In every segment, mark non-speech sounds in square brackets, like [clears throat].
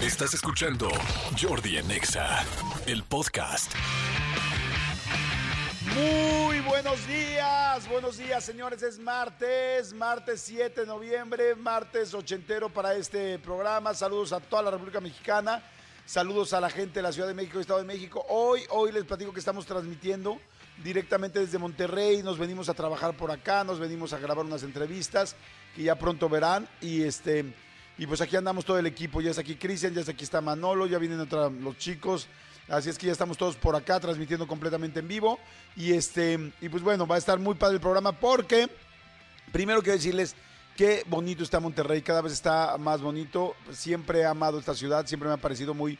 Estás escuchando Jordi en Exa, el podcast. Muy buenos días, buenos días señores, es martes, martes 7 de noviembre, martes ochentero para este programa. Saludos a toda la República Mexicana, saludos a la gente de la Ciudad de México Estado de México. Hoy, hoy les platico que estamos transmitiendo directamente desde Monterrey, nos venimos a trabajar por acá, nos venimos a grabar unas entrevistas que ya pronto verán y este y pues aquí andamos todo el equipo, ya está aquí Cristian, ya está aquí está Manolo, ya vienen otra, los chicos, así es que ya estamos todos por acá transmitiendo completamente en vivo. Y este y pues bueno, va a estar muy padre el programa porque primero quiero decirles qué bonito está Monterrey, cada vez está más bonito, siempre he amado esta ciudad, siempre me ha parecido muy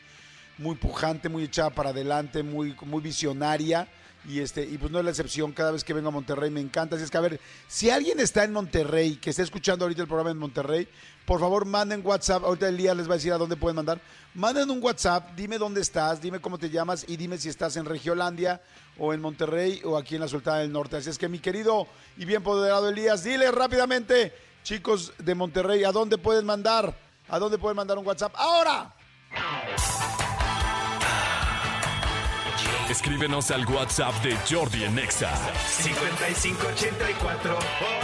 muy pujante, muy echada para adelante, muy muy visionaria y este y pues no es la excepción. Cada vez que vengo a Monterrey me encanta. Así es que a ver si alguien está en Monterrey que está escuchando ahorita el programa en Monterrey por favor manden WhatsApp. Ahorita el día les va a decir a dónde pueden mandar. Manden un WhatsApp dime dónde estás dime cómo te llamas y dime si estás en Regiolandia o en Monterrey o aquí en la Sultana del Norte. Así es que mi querido y bien poderado Elías dile rápidamente chicos de Monterrey a dónde pueden mandar a dónde pueden mandar un WhatsApp ahora Escríbenos al WhatsApp de Jordi en Exa. 5584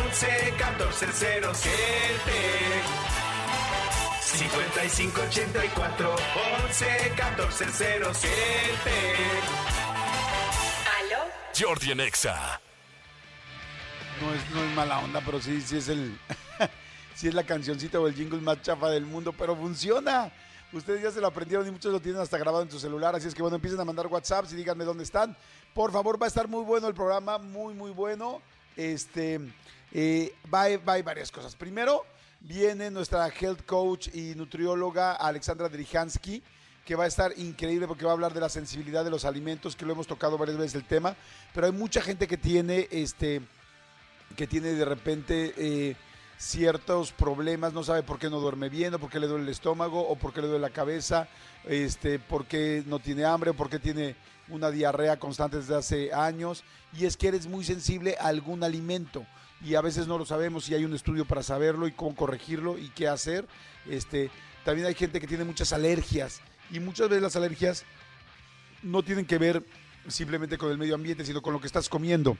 11 14 07 5584 11 14 07 ¿Aló? Jordi en Exa. No es, no es mala onda, pero sí, sí es el. [laughs] sí es la cancioncita o el jingle más chafa del mundo, pero funciona. Ustedes ya se lo aprendieron y muchos lo tienen hasta grabado en su celular. Así es que bueno, empiecen a mandar WhatsApps y díganme dónde están. Por favor, va a estar muy bueno el programa, muy, muy bueno. Este, eh, va, va haber varias cosas. Primero, viene nuestra health coach y nutrióloga Alexandra Drijansky, que va a estar increíble porque va a hablar de la sensibilidad de los alimentos, que lo hemos tocado varias veces el tema. Pero hay mucha gente que tiene este que tiene de repente eh, ciertos problemas, no sabe por qué no duerme bien, o por qué le duele el estómago, o por qué le duele la cabeza, este, por qué no tiene hambre, o por qué tiene una diarrea constante desde hace años, y es que eres muy sensible a algún alimento, y a veces no lo sabemos, y hay un estudio para saberlo, y cómo corregirlo, y qué hacer. Este, también hay gente que tiene muchas alergias, y muchas veces las alergias no tienen que ver simplemente con el medio ambiente, sino con lo que estás comiendo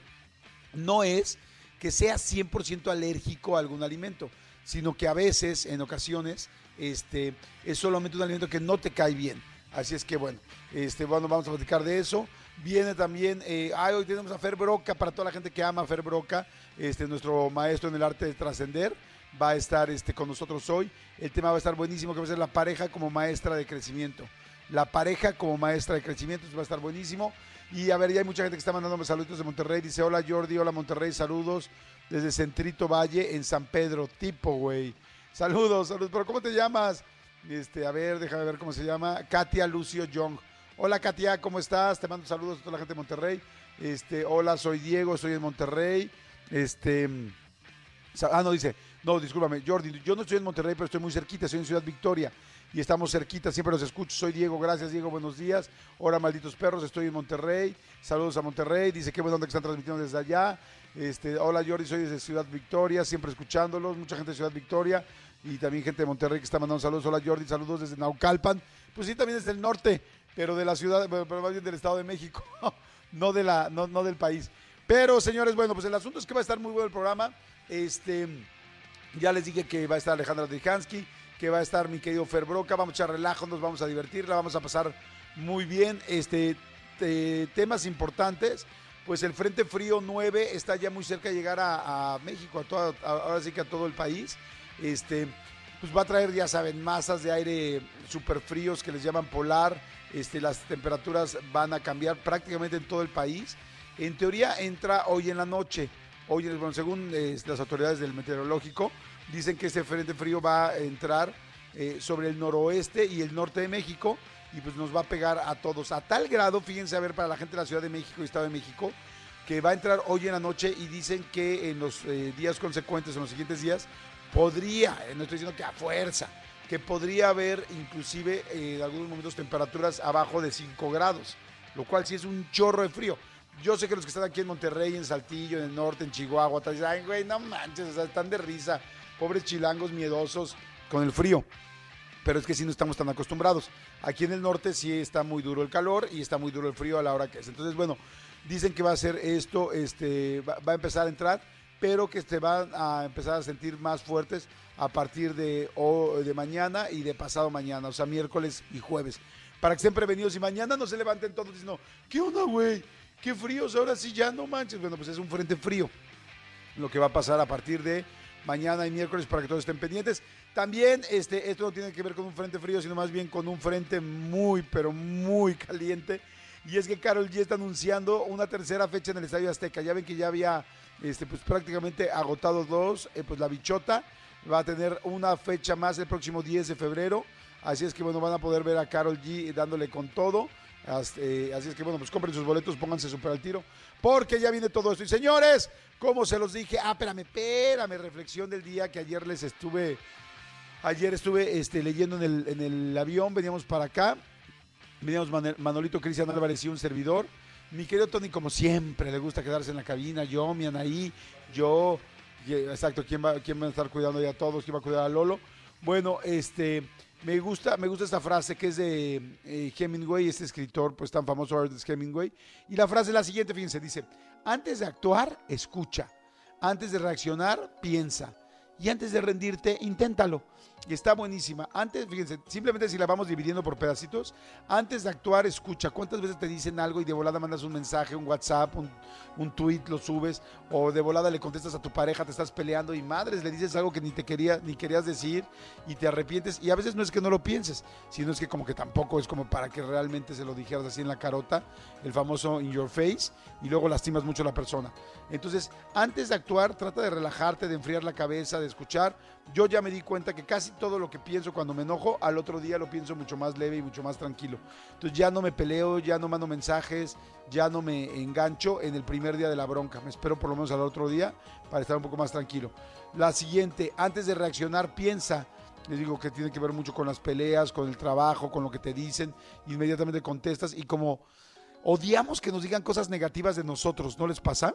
no es que seas 100% alérgico a algún alimento, sino que a veces, en ocasiones, este, es solamente un alimento que no te cae bien. Así es que bueno, este, bueno, vamos a platicar de eso. Viene también, eh, ay, hoy tenemos a Fer Broca, para toda la gente que ama a Fer Broca, este, nuestro maestro en el arte de trascender, va a estar este, con nosotros hoy. El tema va a estar buenísimo, que va a ser la pareja como maestra de crecimiento. La pareja como maestra de crecimiento, va a estar buenísimo. Y a ver, ya hay mucha gente que está mandándome saludos de Monterrey. Dice, hola Jordi, hola Monterrey, saludos desde Centrito Valle en San Pedro, tipo, güey. Saludos, saludos. Pero ¿cómo te llamas? Este, a ver, déjame ver cómo se llama. Katia Lucio Young. Hola Katia, ¿cómo estás? Te mando saludos a toda la gente de Monterrey. Este, hola, soy Diego, soy en Monterrey. Este, Ah, no, dice, no, discúlpame, Jordi, yo no estoy en Monterrey, pero estoy muy cerquita, estoy en Ciudad Victoria y estamos cerquita, siempre los escucho. Soy Diego, gracias Diego, buenos días. Hola, malditos perros, estoy en Monterrey. Saludos a Monterrey, dice qué bueno que están transmitiendo desde allá. Este, hola Jordi, soy desde Ciudad Victoria, siempre escuchándolos, mucha gente de Ciudad Victoria y también gente de Monterrey que está mandando saludos. Hola Jordi, saludos desde Naucalpan. Pues sí, también desde el norte, pero de la ciudad, pero más bien del Estado de México, [laughs] no, de la, no, no del país. Pero señores, bueno, pues el asunto es que va a estar muy bueno el programa. Este, ya les dije que va a estar Alejandra Drijansky, que va a estar mi querido Fer Broca, vamos a echar relajo, nos vamos a divertir, la vamos a pasar muy bien. Este, te- temas importantes, pues el Frente Frío 9 está ya muy cerca de llegar a, México, a toda- ahora sí que a todo el país. Este, pues va a traer, ya saben, masas de aire súper fríos que les llaman polar. Este, las temperaturas van a cambiar prácticamente en todo el país. En teoría entra hoy en la noche. Hoy, bueno, según eh, las autoridades del meteorológico, dicen que este frente frío va a entrar eh, sobre el noroeste y el norte de México y pues nos va a pegar a todos. A tal grado, fíjense a ver, para la gente de la Ciudad de México y Estado de México, que va a entrar hoy en la noche y dicen que en los eh, días consecuentes, en los siguientes días, podría, no estoy diciendo que a fuerza, que podría haber inclusive en algunos momentos temperaturas abajo de 5 grados, lo cual sí es un chorro de frío. Yo sé que los que están aquí en Monterrey, en Saltillo, en el norte, en Chihuahua, tal, dicen, ay, güey, no manches, están de risa, pobres chilangos miedosos con el frío. pero es que sí no estamos tan acostumbrados. Aquí en el norte sí está muy duro el calor y está muy duro el frío a la hora que es. Entonces, bueno, dicen que va a ser esto, este, va, a empezar a entrar, pero que se van a empezar a sentir más fuertes a partir de, de mañana y de pasado mañana, o sea, miércoles y jueves. Para que estén prevenidos y mañana no se levanten todos diciendo, ¿qué onda, güey? ¿Qué fríos? Ahora sí ya no manches. Bueno, pues es un frente frío lo que va a pasar a partir de mañana y miércoles para que todos estén pendientes. También este, esto no tiene que ver con un frente frío, sino más bien con un frente muy, pero muy caliente. Y es que Carol G está anunciando una tercera fecha en el Estadio Azteca. Ya ven que ya había este, pues, prácticamente agotado dos. Eh, pues la bichota va a tener una fecha más el próximo 10 de febrero. Así es que bueno, van a poder ver a Carol G dándole con todo. Eh, así es que bueno, pues compren sus boletos, pónganse súper al tiro, porque ya viene todo esto. Y señores, como se los dije, ah, espérame, espérame, reflexión del día que ayer les estuve, ayer estuve este, leyendo en el, en el avión, veníamos para acá, veníamos Manolito Cristian Álvarez y un servidor. Mi querido Tony, como siempre, le gusta quedarse en la cabina, yo, mi Anaí, yo, exacto, ¿quién va, quién va a estar cuidando ya a todos? ¿Quién va a cuidar a Lolo? Bueno, este, me gusta, me gusta esta frase que es de eh, Hemingway, este escritor pues tan famoso Ernest Hemingway. Y la frase es la siguiente, fíjense, dice, antes de actuar, escucha. Antes de reaccionar, piensa. Y antes de rendirte, inténtalo. Y está buenísima. Antes, fíjense, simplemente si la vamos dividiendo por pedacitos, antes de actuar, escucha. ¿Cuántas veces te dicen algo y de volada mandas un mensaje, un WhatsApp, un, un tweet, lo subes? O de volada le contestas a tu pareja, te estás peleando y madres, le dices algo que ni te quería, ni querías decir y te arrepientes. Y a veces no es que no lo pienses, sino es que como que tampoco es como para que realmente se lo dijeras así en la carota, el famoso in your face, y luego lastimas mucho a la persona. Entonces, antes de actuar, trata de relajarte, de enfriar la cabeza, de escuchar. Yo ya me di cuenta que casi todo lo que pienso cuando me enojo, al otro día lo pienso mucho más leve y mucho más tranquilo. Entonces ya no me peleo, ya no mando mensajes, ya no me engancho en el primer día de la bronca. Me espero por lo menos al otro día para estar un poco más tranquilo. La siguiente, antes de reaccionar, piensa. Les digo que tiene que ver mucho con las peleas, con el trabajo, con lo que te dicen. Inmediatamente contestas y como odiamos que nos digan cosas negativas de nosotros, ¿no les pasa?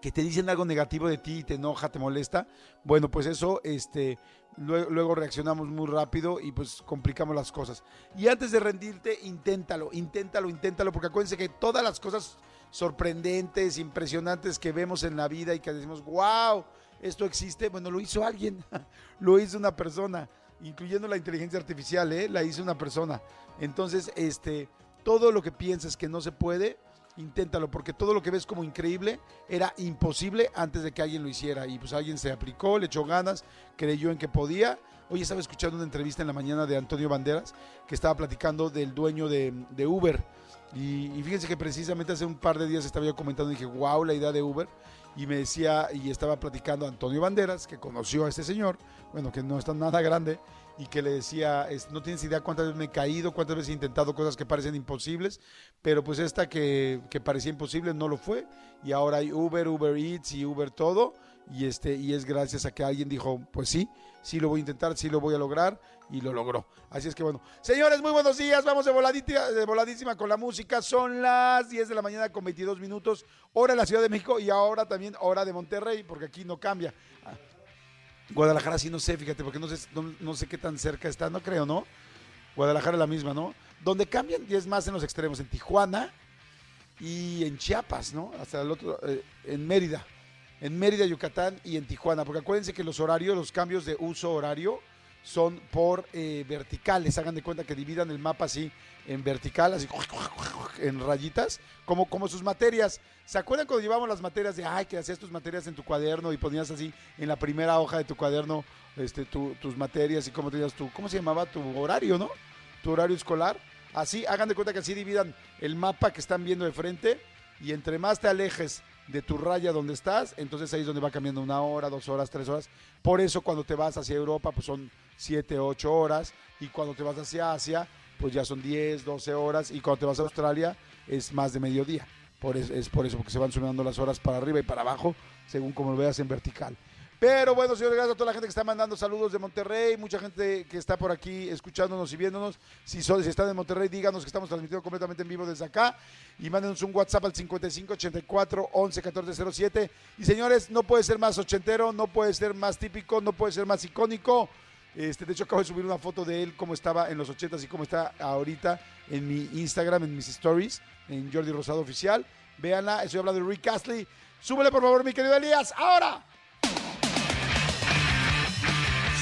Que te dicen algo negativo de ti y te enoja, te molesta, bueno, pues eso, este, luego, reaccionamos muy rápido y pues complicamos las cosas. Y antes de rendirte, inténtalo, inténtalo, inténtalo, porque acuérdense que todas las cosas sorprendentes, impresionantes que vemos en la vida y que decimos, wow, esto existe, bueno, lo hizo alguien, [laughs] lo hizo una persona, incluyendo la inteligencia artificial, ¿eh? la hizo una persona. Entonces, este, todo lo que piensas que no se puede, inténtalo, porque todo lo que ves como increíble era imposible antes de que alguien lo hiciera. Y pues alguien se aplicó, le echó ganas, creyó en que podía. Hoy estaba escuchando una entrevista en la mañana de Antonio Banderas, que estaba platicando del dueño de, Uber. Y, y fíjense que precisamente hace un par de días estaba yo comentando y dije, wow, la idea de Uber. Y me decía, y estaba platicando Antonio Banderas, que conoció a este señor, bueno, que no está nada grande, y que le decía, no tienes idea cuántas veces me he caído, cuántas veces he intentado cosas que parecen imposibles, pero pues esta que, que parecía imposible no lo fue, y ahora hay Uber, Uber Eats y Uber todo, y, este, y es gracias a que alguien dijo, pues sí, sí lo voy a intentar, sí lo voy a lograr, y lo logró. Así es que bueno, señores, muy buenos días, vamos de voladita- de voladísima con la música, son las 10 de la mañana con 22 minutos, hora de la Ciudad de México y ahora también hora de Monterrey, porque aquí no cambia. Guadalajara sí no sé, fíjate, porque no sé, no, no sé qué tan cerca está, no creo, ¿no? Guadalajara es la misma, ¿no? Donde cambian y es más en los extremos, en Tijuana y en Chiapas, ¿no? Hasta el otro, eh, en Mérida, en Mérida, Yucatán y en Tijuana, porque acuérdense que los horarios, los cambios de uso horario son por eh, verticales, hagan de cuenta que dividan el mapa así en vertical, así en rayitas, como, como sus materias. ¿Se acuerdan cuando llevamos las materias de, ay, que hacías tus materias en tu cuaderno y ponías así en la primera hoja de tu cuaderno este, tu- tus materias y cómo tenías tu, ¿cómo se llamaba? Tu horario, ¿no? Tu horario escolar. Así, hagan de cuenta que así dividan el mapa que están viendo de frente y entre más te alejes de tu raya donde estás, entonces ahí es donde va cambiando una hora, dos horas, tres horas. Por eso cuando te vas hacia Europa, pues son siete, ocho horas y cuando te vas hacia Asia, pues ya son 10, 12 horas y cuando te vas a Australia es más de mediodía. Por eso, es por eso, porque se van sumando las horas para arriba y para abajo, según como lo veas en vertical. Pero bueno, señores, gracias a toda la gente que está mandando saludos de Monterrey, mucha gente que está por aquí escuchándonos y viéndonos. Si, son, si están en Monterrey, díganos que estamos transmitiendo completamente en vivo desde acá y mándenos un WhatsApp al 55 84 11 14 07. Y señores, no puede ser más ochentero, no puede ser más típico, no puede ser más icónico Este, de hecho, acabo de subir una foto de él, cómo estaba en los 80s y cómo está ahorita en mi Instagram, en mis stories, en Jordi Rosado Oficial. Véanla, estoy hablando de Rick Astley. Súbele, por favor, mi querido Elías. ¡Ahora!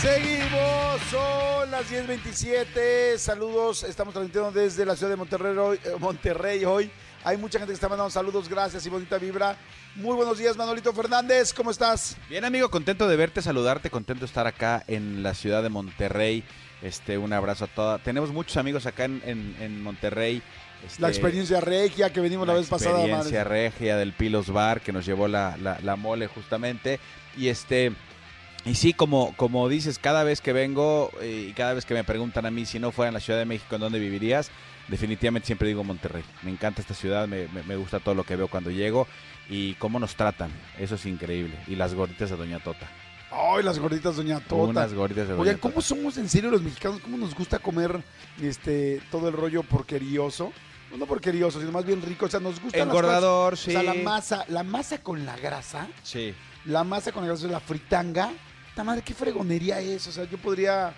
Seguimos, son las 10.27. Saludos, estamos transmitiendo desde la ciudad de Monterrey hoy, eh, Monterrey hoy. Hay mucha gente que está mandando saludos, gracias y bonita vibra. Muy buenos días, Manolito Fernández, ¿cómo estás? Bien, amigo, contento de verte, saludarte, contento de estar acá en la ciudad de Monterrey. Este, un abrazo a toda. Tenemos muchos amigos acá en, en- en Monterrey. Este, La experiencia regia que venimos la, vez pasada. experiencia madre. regia del Pilos Bar que nos llevó la, la- la mole justamente. Y este. Y sí, como, como dices, cada vez que vengo eh, y cada vez que me preguntan a mí si no fuera en la Ciudad de México, ¿en dónde vivirías? Definitivamente siempre digo Monterrey. Me encanta esta ciudad, me, me- me gusta todo lo que veo cuando llego y cómo nos tratan. Eso es increíble. Y las gorditas de Doña Tota. Ay, las gorditas, doña Tota. Unas gorditas de Doña Oigan, Tota. ¿cómo somos en serio los mexicanos? ¿Cómo nos gusta comer este todo el rollo porquerioso? No, no porquerioso, sino más bien rico. O sea, nos gusta Engordador, sí. O sea, la masa, la masa con la grasa, Sí. la masa con la grasa de la fritanga. ¡Ta madre, qué fregonería es! O sea, yo podría,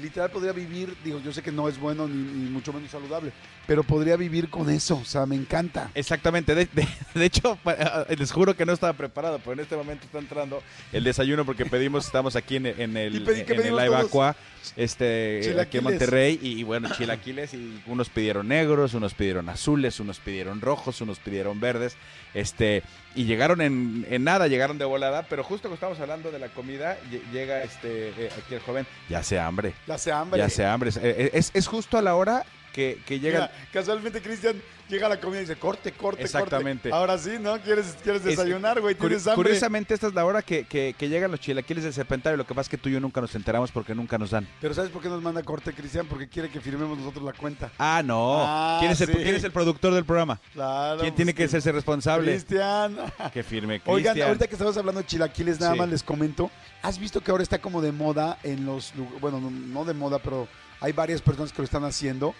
literal, podría vivir, digo, yo sé que no es bueno ni, ni mucho menos saludable, pero podría vivir con eso. O sea, me encanta. Exactamente, de, de- de hecho, pa- les juro que no estaba preparado, pero en este momento está entrando el desayuno porque pedimos, estamos aquí en, en Y el, pedí- ¿qué en el pedimos todos? Evacua, este, aquí en Monterrey, y, y bueno, chilaquiles, y unos pidieron negros, unos pidieron azules, unos pidieron rojos, unos pidieron verdes, este, y llegaron en, en nada, llegaron de volada, pero justo cuando estamos hablando de la comida, lle- llega este, eh, aquí el joven, ya se hambre, Ya se hambre. ya se hambre, es, es, es justo a la hora que, que llegan... Mira, casualmente Cristian llega a la comida y dice, corte, corte, Exactamente. corte. Ahora sí, ¿no? ¿Quieres, quieres Es- desayunar, güey? ¿Tienes hambre? Curiosamente, esta es la hora que, que- que llegan los chilaquiles del Serpentario. Lo que pasa es que tú y yo nunca nos enteramos porque nunca nos dan. Pero ¿sabes por qué nos manda corte, Cristian? Porque quiere que firmemos nosotros la cuenta. Ah, no. Ah, ¿Quién, es el, sí. quién es el productor del programa? Claro. ¿Quién pues, tiene que hacerse responsable? Cristian. Que firme [laughs] Oigan, Cristian. ahorita que estamos hablando de chilaquiles, nada Sí. más les comento. ¿Has visto que ahora está como de moda en los... Bueno, no, no de moda, pero hay varias personas que lo están haciendo.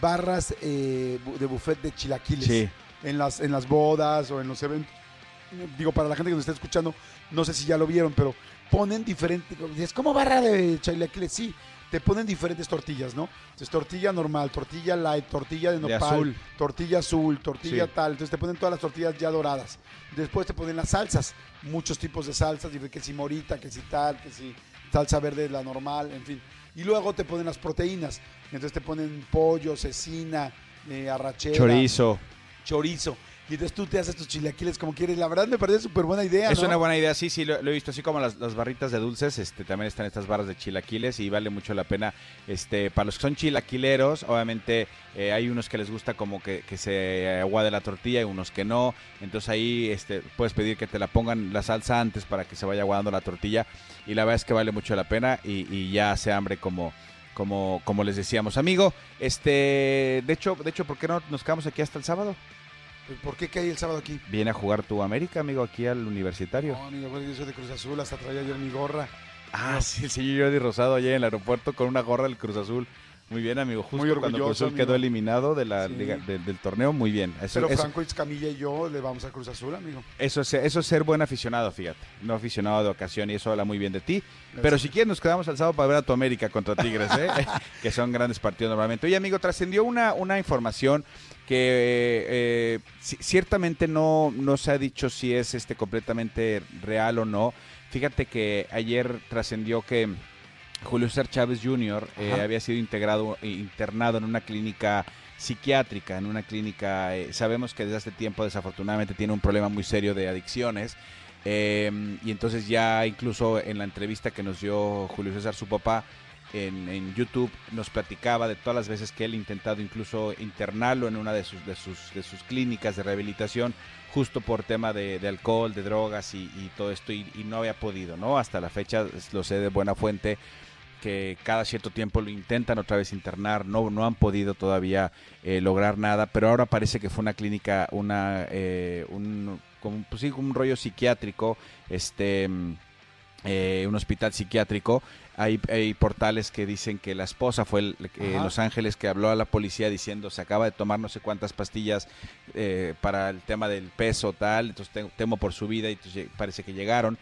Barras eh, de buffet de chilaquiles. Sí. en las, en las bodas o en los eventos. Digo, para la gente que nos está escuchando, no sé si ya lo vieron, pero ponen diferentes. Es como barra de chilaquiles, sí. Te ponen diferentes tortillas, ¿no? Entonces, tortilla normal, tortilla light, tortilla de De nopal, azul. tortilla azul, tortilla Sí. tal. Entonces, te ponen todas las tortillas ya doradas. Después te ponen las salsas, muchos tipos de salsas, que si morita, que si tal, que si salsa verde, la normal, en fin. Y luego te ponen las proteínas. Entonces, te ponen pollo, cecina, eh, arrachera Chorizo. chorizo. Y entonces tú te haces tus chilaquiles como quieres. La verdad me parece súper buena idea, Es ¿no? una buena idea, sí, sí, lo, lo he visto así como las, las barritas de dulces, este, también están estas barras de chilaquiles y vale mucho la pena, este, para los que son chilaquileros, obviamente eh, hay unos que les gusta como que, que se aguade la tortilla y unos que no, entonces ahí este, puedes pedir que te la pongan la salsa antes para que se vaya aguadando la tortilla y la verdad es que vale mucho la pena y, y ya hace hambre como, como, como les decíamos, amigo, este, de hecho, de hecho, ¿por qué no nos quedamos aquí hasta el sábado? ¿Por qué caí el sábado aquí? Viene a jugar tu América, amigo, aquí al universitario. No, amigo, yo soy de Cruz Azul. Hasta traía ayer mi gorra. Ah, sí, el señor Jordi Rosado allá en el aeropuerto con una gorra del Cruz Azul. Muy bien, amigo. Justo Muy cuando Cruz orgulloso, Azul quedó eliminado de la Sí. liga, de- del torneo, muy bien. Eso, Pero eso, Franco Escamilla y yo le vamos a Cruz Azul, amigo. eso, es- eso es ser buen aficionado, fíjate. No aficionado de ocasión y eso habla muy bien de ti. Pero si quieres nos quedamos al sábado para ver a tu América contra Tigres, ¿eh? [laughs] que son grandes partidos normalmente. Oye, amigo, trascendió una, una información que eh, ci- ciertamente no, no se ha dicho si es este completamente real o no. Fíjate que ayer trascendió que Julio César Chávez Jr. eh, había sido integrado, internado en una clínica psiquiátrica, en una clínica, eh, sabemos que desde hace tiempo desafortunadamente tiene un problema muy serio de adicciones. eh, y entonces ya incluso en la entrevista que nos dio Julio César, su papá, en, en YouTube, nos platicaba de todas las veces que él ha intentado incluso internarlo en una de sus, de sus, de sus clínicas de rehabilitación, justo por tema de, de alcohol, de drogas y, y todo esto, y, y no había podido, ¿no? Hasta la fecha, lo sé de buena fuente, que cada cierto tiempo lo intentan otra vez internar, no, no han podido todavía eh, lograr nada, pero ahora parece que fue una clínica, una, eh, un, como, pues sí, un rollo psiquiátrico, este, mm, eh, un hospital psiquiátrico. Hay, hay portales que dicen que la esposa fue el, eh. Los Ángeles que habló a la policía diciendo se acaba de tomar no sé cuántas pastillas eh, para el tema del peso tal, entonces te- temo por su vida y parece que llegaron.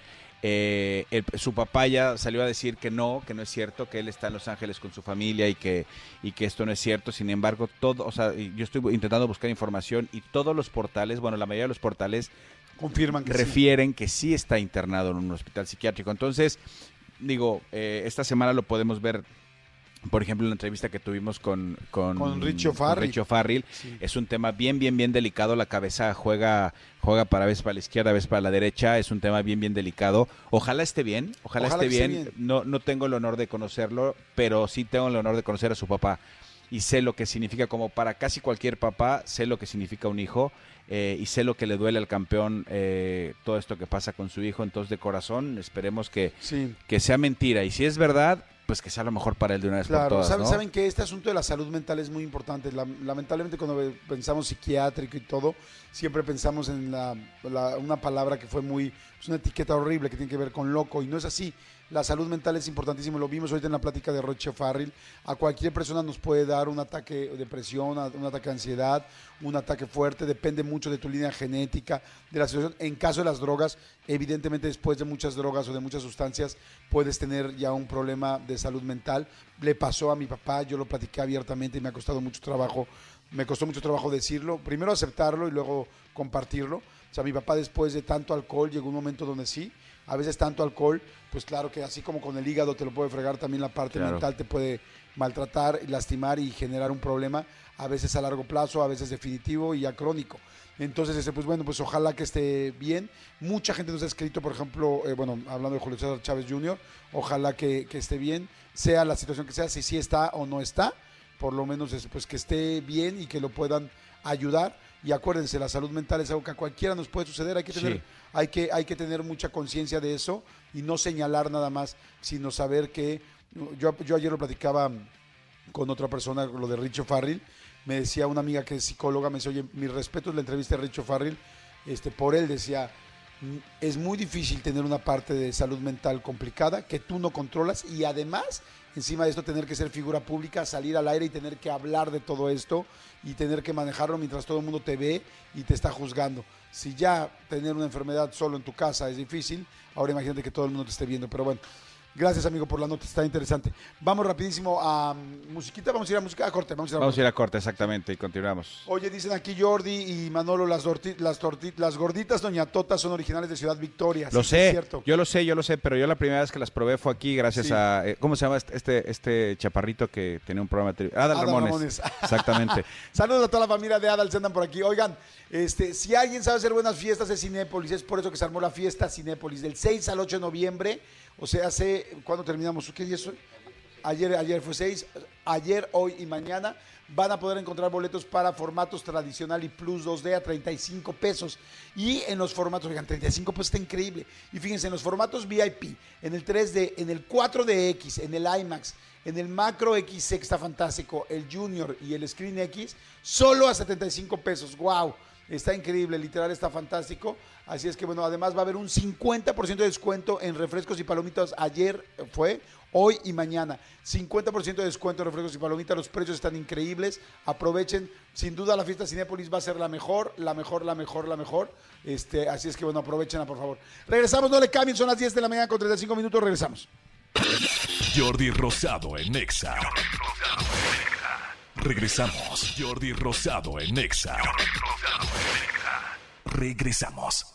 Eh, el- su papá ya salió a decir que no, que no es cierto, que él está en Los Ángeles con su familia y que, y que esto no es cierto. Sin embargo, todo, o sea, yo estoy intentando buscar información y todos los portales, bueno, la mayoría de los portales Confirman que sí. refieren que sí está internado en un hospital psiquiátrico. Entonces, digo, eh, esta semana lo podemos ver, por ejemplo, la entrevista que tuvimos con, con, Con Richo. Sí. Es un tema bien, bien, bien delicado. La cabeza juega, juega para vez para la izquierda, vez para la derecha. Es un tema bien, bien delicado. Ojalá esté bien, ojalá, Ojalá esté, bien. bien. No, no tengo el honor de conocerlo, pero sí tengo el honor de conocer a su papá. Y sé lo que significa, como para casi cualquier papá, sé lo que significa un hijo. eh, y sé lo que le duele al campeón eh, todo esto que pasa con su hijo. Entonces, de corazón, esperemos que, Sí. que sea mentira. Y si es verdad, pues que sea lo mejor para él de una vez por Claro, todas. saben, ¿no? saben que este asunto de la salud mental es muy importante. La- lamentablemente cuando pensamos psiquiátrico y todo, siempre pensamos en la, la- una palabra que fue muy, es una etiqueta horrible que tiene que ver con loco y no es así. La salud mental es importantísimo, lo vimos ahorita en la plática de Roche Farrell. A cualquier persona nos puede dar un ataque de depresión, un ataque de ansiedad, un ataque fuerte, depende mucho de tu línea genética, de la situación. En caso de las drogas, evidentemente después de muchas drogas o de muchas sustancias, puedes tener ya un problema de salud mental. Le pasó a mi papá, yo lo platiqué abiertamente y me ha costado mucho trabajo, me costó mucho trabajo decirlo, primero aceptarlo y luego compartirlo. O sea, mi papá después de tanto alcohol llegó un momento donde sí, a veces tanto alcohol, pues claro que así como con el hígado te lo puede fregar, también la parte Claro. mental te puede maltratar, lastimar y generar un problema, a veces a largo plazo, a veces definitivo y ya crónico. Entonces, este, pues bueno, pues ojalá que esté bien. Mucha gente nos ha escrito, por ejemplo, eh, bueno, hablando de Julio César Chávez Jr., ojalá que, que esté bien, sea la situación que sea, si sí está o no está, por lo menos es, pues que esté bien y que lo puedan ayudar. Y acuérdense, la salud mental es algo que a cualquiera nos puede suceder, hay que tener, Sí. Hay que, hay que tener mucha conciencia de eso y no señalar nada más, sino saber que, yo, yo ayer lo platicaba con otra persona, lo de Richo Farrell, me decía una amiga que es psicóloga, me decía, oye, mi respeto es la entrevista de Richo Farrell, este, por él decía, "Mm, es muy difícil tener una parte de salud mental complicada que tú no controlas y además, encima de esto, tener que ser figura pública, salir al aire y tener que hablar de todo esto y tener que manejarlo mientras todo el mundo te ve y te está juzgando. Si ya tener una enfermedad solo en tu casa es difícil, ahora imagínate que todo el mundo te esté viendo, pero bueno. Gracias, amigo, por la nota, está interesante. Vamos rapidísimo a mm, musiquita, vamos a ir a música, a corte, vamos a ir a Vamos a ir a corte, exactamente, y continuamos. Oye, dicen aquí Jordi y Manolo, las, las, torti- las gorditas Doña Tota son originales de Ciudad Victoria. Lo Sí, sé, es cierto. yo lo sé, yo lo sé, pero yo la primera vez que las probé fue aquí gracias Sí. a... eh, ¿Cómo se llama este, este, este chaparrito que tenía un programa de? Adal Adal Ramones. Ramones. [laughs] Exactamente. Saludos a toda la familia de Adal, se andan por aquí. Oigan, este, si alguien sabe hacer buenas fiestas de Cinépolis, es por eso que se armó la fiesta Cinépolis del 6 al 8 de noviembre. O sea, hace, ¿cuándo terminamos? ¿Qué día es hoy? Ayer, ayer fue 6, ayer, hoy y mañana van a poder encontrar boletos para formatos tradicional y plus 2D a 35 pesos. Y en los formatos, oigan, 35 pesos está increíble. Y fíjense, en los formatos VIP, en el 3D, en el 4DX, en el IMAX, en el Macro X está fantástico, el Junior y el Screen X, solo a 75 pesos. ¡Wow! Está increíble, literal está fantástico. Así es que bueno, además va a haber un 50% de descuento en refrescos y palomitas. Ayer fue, hoy y mañana. 50% de descuento en refrescos y palomitas. Los precios están increíbles. Aprovechen. Sin duda la fiesta Cinépolis va a ser la mejor, la mejor, la mejor, la mejor. Este, así es que bueno, aprovechenla por favor. Regresamos, no le cambien, son las 10 de la mañana con 35 minutos. Regresamos. Jordi Rosado en Exa. Regresamos. Jordi Rosado en Exa. Regresamos.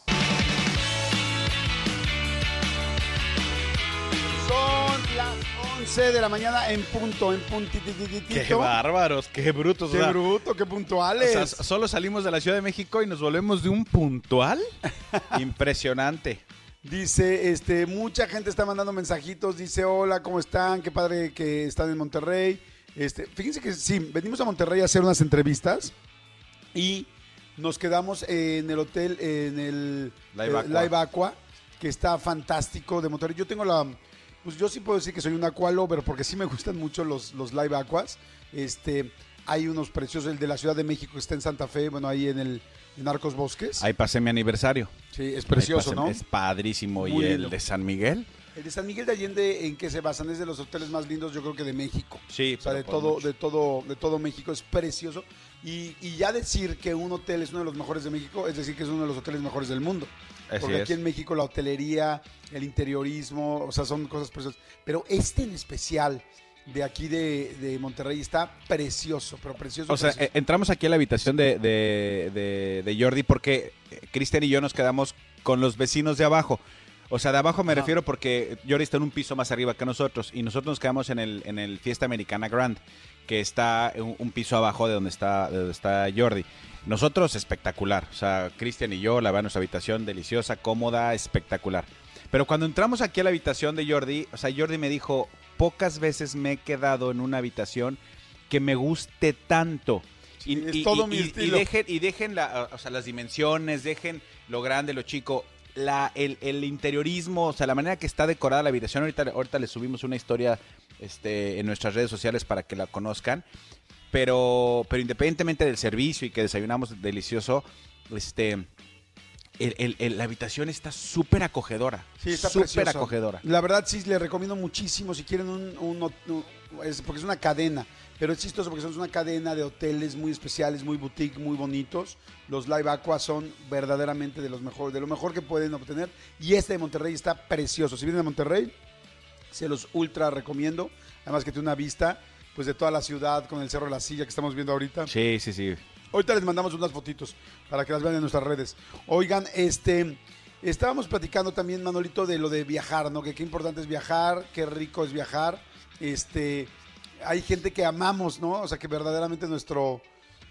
Son las 11 de la mañana en punto, en puntitititito. Qué bárbaros, qué brutos. Qué o sea, bruto, qué o puntuales. sea, solo salimos de la Ciudad de México y nos volvemos de un puntual. [laughs] Impresionante. Dice, este, mucha gente está mandando mensajitos, dice, hola, ¿cómo están? Qué padre que están en Monterrey. Este, fíjense que sí, venimos a Monterrey a hacer unas entrevistas y nos quedamos en el hotel, en el Live eh, Aqua. Live Aqua, que está fantástico de Monterrey. Yo tengo la, pues yo sí puedo decir que soy un aqua lover porque sí me gustan mucho los, los Live Aquas. Este, hay unos preciosos, el de la Ciudad de México que está en Santa Fe, bueno, ahí en el en Arcos Bosques. Ahí pasé mi aniversario. Sí, es precioso, pasé- ¿no? Es padrísimo. Muy ¿Y lindo. el de San Miguel? El de San Miguel de Allende, ¿en qué se basan? Es de los hoteles más lindos, yo creo que de México. Sí, O sea, de todo, de todo, de todo México es precioso. Y, y ya decir que un hotel es uno de los mejores de México, es decir que es uno de los hoteles mejores del mundo. Así porque aquí en México la hotelería, el interiorismo, o sea, son cosas preciosas. Pero este en especial de aquí de, de Monterrey está precioso, pero precioso. O sea, precioso. eh, entramos aquí a la habitación de, de- de- de Jordi porque eh, Cristian y yo nos quedamos con los vecinos de abajo. O sea, de abajo me refiero porque Jordi está en un piso más arriba que nosotros y nosotros nos quedamos en el, en el Fiesta Americana Grand, que está un, un piso abajo de donde está, de donde está Jordi. Nosotros espectacular, o sea, Cristian y yo, la verdad, nuestra habitación deliciosa, cómoda, espectacular. Pero cuando entramos aquí a la habitación de Jordi, o sea, Jordi me dijo, pocas veces me he quedado en una habitación que me guste tanto. Sí, es todo mi estilo. dejen, y dejen la- o sea, las dimensiones, dejen lo grande, lo chico. La, el, el interiorismo, o sea, la manera que está decorada la habitación. Ahorita, ahorita les subimos una historia este, en nuestras redes sociales para que la conozcan. Pero, pero independientemente del servicio y que desayunamos delicioso, este, el- el- el- la habitación está súper acogedora. Sí, está súper acogedora. La verdad sí, le recomiendo muchísimo si quieren un... un- un- es porque es una cadena, pero es chistoso porque son una cadena de hoteles muy especiales, muy boutique, muy bonitos. Los Live Aqua son verdaderamente de los mejor, de lo mejor que pueden obtener. Y este de Monterrey está precioso. Si vienen a Monterrey, se los ultra recomiendo. Además que tiene una vista pues de toda la ciudad con el Cerro de la Silla que estamos viendo ahorita. Sí, sí, sí. Ahorita les mandamos unas fotitos para que las vean en nuestras redes. Oigan, este, estábamos platicando también, Manolito, de lo de viajar, ¿no? Que qué importante es viajar, qué rico es viajar. Este, hay gente que amamos, ¿no? O sea, que verdaderamente nuestro,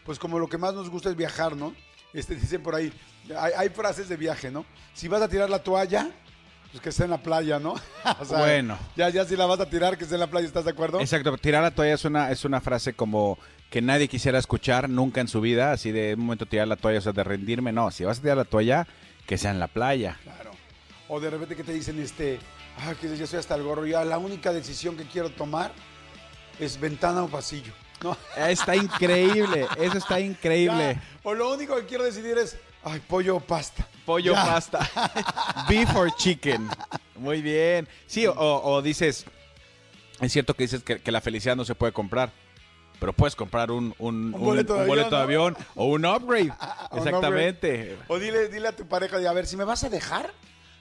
pues como lo que más nos gusta es viajar, ¿no? Este, [laughs] dicen por ahí, hay, hay frases de viaje, ¿no? Si vas a tirar la toalla, pues que esté en la playa, ¿no? [laughs] O sea, Bueno. Ya, ya si la vas a tirar, que esté en la playa, ¿estás de acuerdo? Exacto, tirar la toalla es una, es una frase como que nadie quisiera escuchar nunca en su vida, así de un momento tirar la toalla, o sea, de rendirme. No, si vas a tirar la toalla, que sea en la playa. Claro. O de repente que te dicen, este, ah, que ya estoy hasta el gorro, ya la única decisión que quiero tomar es ventana o pasillo. ¿no? Está increíble, eso está [laughs] increíble. Ya, o lo único que quiero decidir es, ay, pollo o pasta. Pollo pasta. [laughs] Beef or chicken. Muy bien. Sí, o, o dices, es cierto que dices que, que la felicidad no se puede comprar. Pero puedes comprar un, un- un- boleto de un boleto de avión, avión o [laughs] un upgrade. Exactamente. O dile, dile a tu pareja, de, a ver, si me vas a dejar,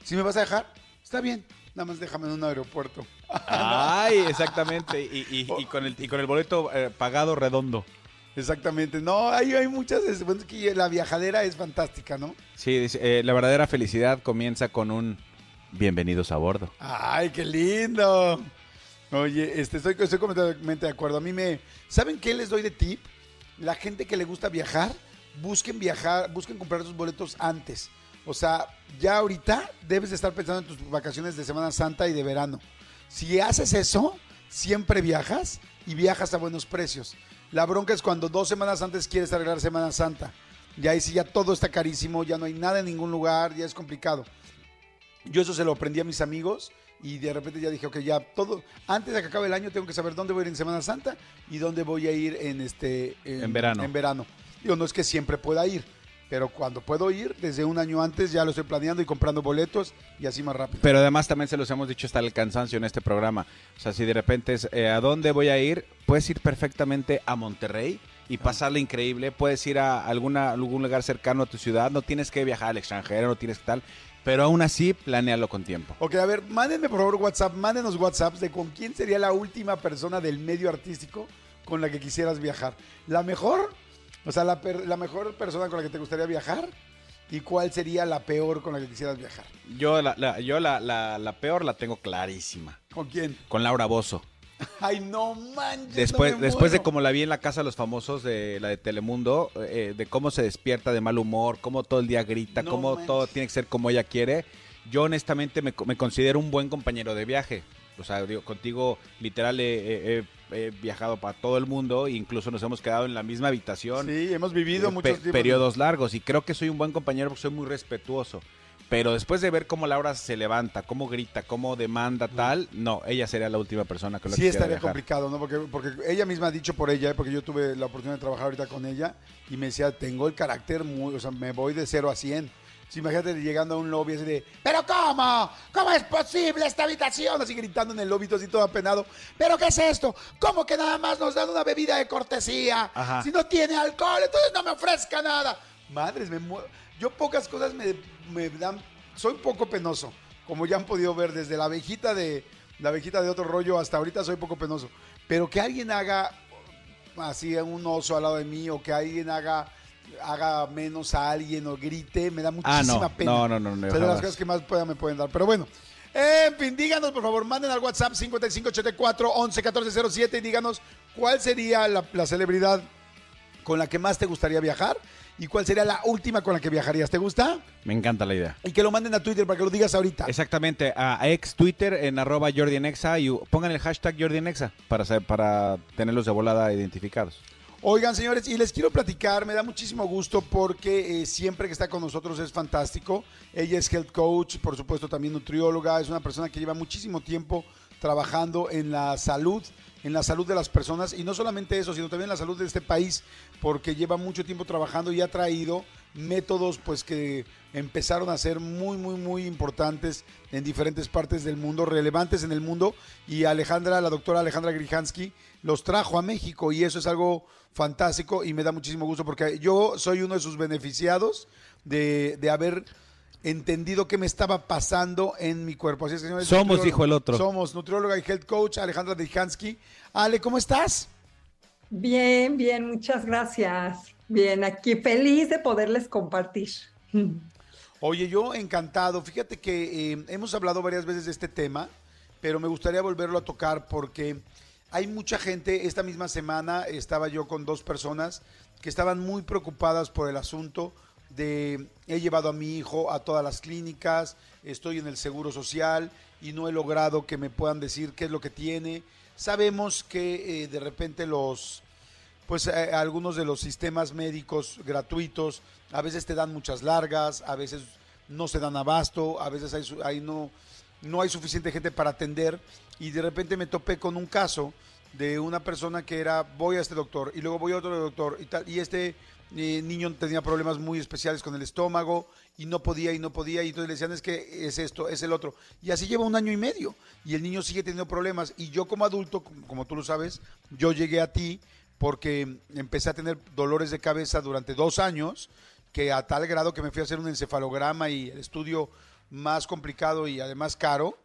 si me vas a dejar, está bien, nada más déjame en un aeropuerto. Ay, [laughs] exactamente. Y, y- y con, el, y con el boleto eh, pagado redondo. Exactamente. No, hay, hay muchas, bueno, que la viajadera es fantástica, ¿no? Sí, dice, eh, la verdadera felicidad comienza con un bienvenidos a bordo. Ay, qué lindo. Oye, este, estoy, estoy completamente de acuerdo. A mí me... ¿Saben qué les doy de tip? La gente que le gusta viajar, busquen viajar, busquen comprar sus boletos antes. O sea, ya ahorita debes de estar pensando en tus vacaciones de Semana Santa y de verano. Si haces eso, siempre viajas y viajas a buenos precios. La bronca es cuando dos semanas antes quieres arreglar Semana Santa. Y ahí sí ya todo está carísimo, ya no hay nada en ningún lugar, ya es complicado. Yo eso se lo aprendí a mis amigos y de repente ya dije, ok, ya todo, antes de que acabe el año tengo que saber dónde voy a ir en Semana Santa y dónde voy a ir en este En verano. En verano. Digo, no es que siempre pueda ir, pero cuando puedo ir, desde un año antes ya lo estoy planeando y comprando boletos y así más rápido. Pero además también se los hemos dicho hasta el cansancio en este programa. O sea, si de repente es eh, a dónde voy a ir, puedes ir perfectamente a Monterrey y pasarle increíble. Puedes ir a alguna, algún lugar cercano a tu ciudad. No tienes que viajar al extranjero, no tienes que tal. Pero aún así, planealo con tiempo. Ok, a ver, mándenme por favor WhatsApp, mándenos WhatsApps de con quién sería la última persona del medio artístico con la que quisieras viajar. La mejor, o sea, la, per- la mejor persona con la que te gustaría viajar y cuál sería la peor con la que quisieras viajar. Yo la, la- yo la, la- la peor la tengo clarísima. ¿Con quién? Con Laura Bozo. [laughs] Ay, no manches. Después, no después de como la vi en la casa de los famosos de la de Telemundo, eh, de cómo se despierta de mal humor, cómo todo el día grita, No cómo manches. todo tiene que ser como ella quiere, yo honestamente me, me considero un buen compañero de viaje. O sea, digo, contigo literal he, he- he- viajado para todo el mundo incluso nos hemos quedado en la misma habitación. Sí, hemos vivido muchos pe- de- periodos largos y creo que soy un buen compañero porque soy muy respetuoso. Pero después de ver cómo Laura se levanta, cómo grita, cómo demanda tal, no, ella sería la última persona con la Sí que estaría viajar. complicado, ¿no? Porque, porque ella misma ha dicho por ella, porque yo tuve la oportunidad de trabajar ahorita con ella y me decía, tengo el carácter muy, o sea, me voy de 0 a 100. Sí, imagínate llegando a un lobby así de, ¿pero cómo? ¿Cómo es posible esta habitación? Así gritando en el lobby, así todo apenado. ¿Pero qué es esto? ¿Cómo que nada más nos dan una bebida de cortesía? Ajá. Si no tiene alcohol, entonces no me ofrezca nada. Madres, me muero. Yo pocas cosas me, me dan soy poco penoso, como ya han podido ver, desde la abejita de la abejita de otro rollo hasta ahorita soy poco penoso. Pero que alguien haga así un oso al lado de mí o que alguien haga haga menos a alguien o grite, me da Ah, muchísima no. pena. No, no, no, no, de las cosas que más pueda- me pueden dar. Pero bueno, en fin, díganos por favor, manden al WhatsApp 5584 11 1407 y díganos cuál sería la, la celebridad con la que más te gustaría viajar y cuál sería la última con la que viajarías. ¿Te gusta? Me encanta la idea. Y que lo manden a Twitter para que lo digas ahorita. Exactamente, a ex Twitter en arroba Jordi y pongan el hashtag Jordi para, para tenerlos de volada identificados. Oigan, señores, y les quiero platicar, me da muchísimo gusto porque eh, siempre que está con nosotros es fantástico. Ella es health coach, por supuesto también nutrióloga, es una persona que lleva muchísimo tiempo trabajando en la salud, en la salud de las personas y no solamente eso, sino también en la salud de este país, porque lleva mucho tiempo trabajando y ha traído métodos pues que empezaron a ser muy muy muy importantes en diferentes partes del mundo, relevantes en el mundo y Alejandra, la doctora Alejandra Grijansky los trajo a México y eso es algo fantástico y me da muchísimo gusto porque yo soy uno de sus beneficiados de, de haber entendido qué me estaba pasando en mi cuerpo. Así es que, señores, Somos, dijo el otro. Somos nutrióloga y health coach Alejandra Grijansky. Ale, ¿cómo estás? Bien, bien, muchas gracias. Bien, aquí feliz de poderles compartir. Oye, yo encantado. Fíjate que eh, hemos hablado varias veces de este tema, pero me gustaría volverlo a tocar porque hay mucha gente. Esta misma semana estaba yo con dos personas que estaban muy preocupadas por el asunto de he llevado a mi hijo a todas las clínicas, estoy en el seguro social y no he logrado que me puedan decir qué es lo que tiene. Sabemos que eh, de repente los pues eh, algunos de los sistemas médicos gratuitos a veces te dan muchas largas, a veces no se dan abasto, a veces su- hay no, no hay suficiente gente para atender y de repente me topé con un caso de una persona que era voy a este doctor y luego voy a otro doctor y tal y este eh, niño tenía problemas muy especiales con el estómago y no podía y no podía y entonces le decían es que es esto, es el otro y así lleva un año y medio y el niño sigue teniendo problemas y yo como adulto, como- tú lo sabes, yo llegué a ti porque empecé a tener dolores de cabeza durante dos años, que a tal grado que me fui a hacer un encefalograma y el estudio más complicado y además caro,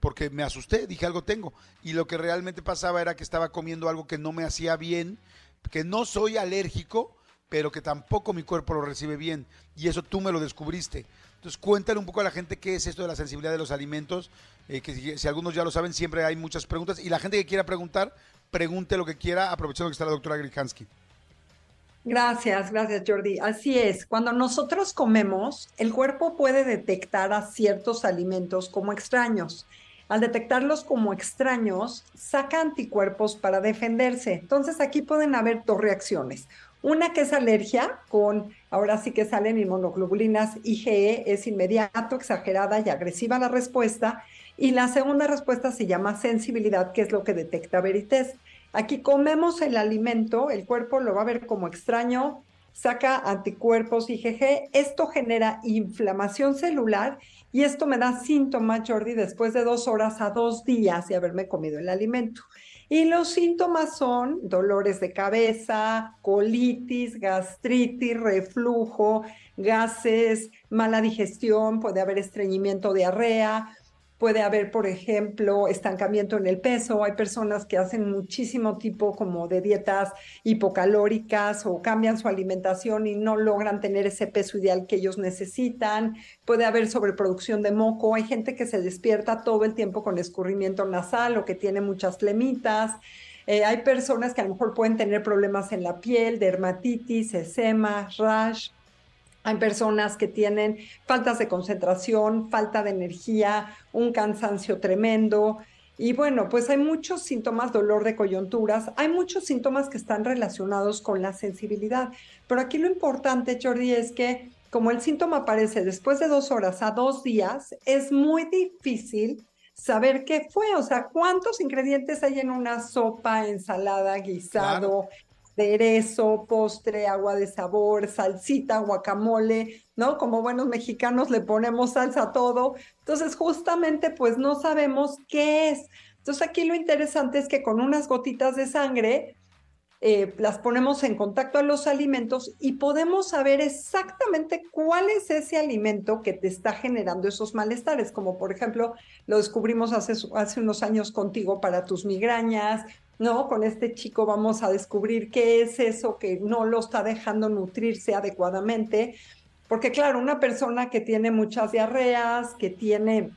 porque me asusté, dije algo tengo. Y lo que realmente pasaba era que estaba comiendo algo que no me hacía bien, que no soy alérgico, pero que tampoco mi cuerpo lo recibe bien. Y eso tú me lo descubriste. Entonces cuéntale un poco a la gente qué es esto de la sensibilidad de los alimentos, eh, que si, si algunos ya lo saben, siempre hay muchas preguntas. Y la gente que quiera preguntar, pregunte lo que quiera, aprovechando que está la doctora Grijansky. Gracias, gracias Jordi. Así es, cuando nosotros comemos, el cuerpo puede detectar a ciertos alimentos como extraños. Al detectarlos como extraños, saca anticuerpos para defenderse. Entonces aquí pueden haber dos reacciones. Una que es alergia, con ahora sí que salen inmunoglobulinas IgE, es inmediato, exagerada y agresiva la respuesta. Y la segunda respuesta se llama sensibilidad, que es lo que detecta Verites. Aquí comemos el alimento, el cuerpo lo va a ver como extraño, saca anticuerpos IgG, esto genera inflamación celular y esto me da síntomas, Jordi, después de dos horas a dos días de haberme comido el alimento. Y los síntomas son dolores de cabeza, colitis, gastritis, reflujo, gases, mala digestión, puede haber estreñimiento, diarrea, puede haber, por ejemplo, estancamiento en el peso. Hay personas que hacen muchísimo tipo como de dietas hipocalóricas o cambian su alimentación y no logran tener ese peso ideal que ellos necesitan. Puede haber sobreproducción de moco. Hay gente que se despierta todo el tiempo con escurrimiento nasal o que tiene muchas flemitas. Eh, hay personas que a lo mejor pueden tener problemas en la piel, dermatitis, eczema, rash. Hay personas que tienen faltas de concentración, falta de energía, un cansancio tremendo. Y bueno, pues hay muchos síntomas, dolor de coyunturas, hay muchos síntomas que están relacionados con la sensibilidad. Pero aquí lo importante, Jordi, es que como el síntoma aparece después de dos horas a dos días, es muy difícil saber qué fue, o sea, cuántos ingredientes hay en una sopa, ensalada, guisado, aderezo, postre, agua de sabor, salsita, guacamole, ¿no? Como buenos mexicanos le ponemos salsa a todo. Entonces, justamente, pues no sabemos qué es. Entonces, aquí lo interesante es que con unas gotitas de sangre eh, las ponemos en contacto a los alimentos y podemos saber exactamente cuál es ese alimento que te está generando esos malestares, como por ejemplo lo descubrimos hace, hace unos años contigo para tus migrañas, ¿no? Con este chico vamos a descubrir qué es eso que no lo está dejando nutrirse adecuadamente, porque claro, una persona que tiene muchas diarreas, que tiene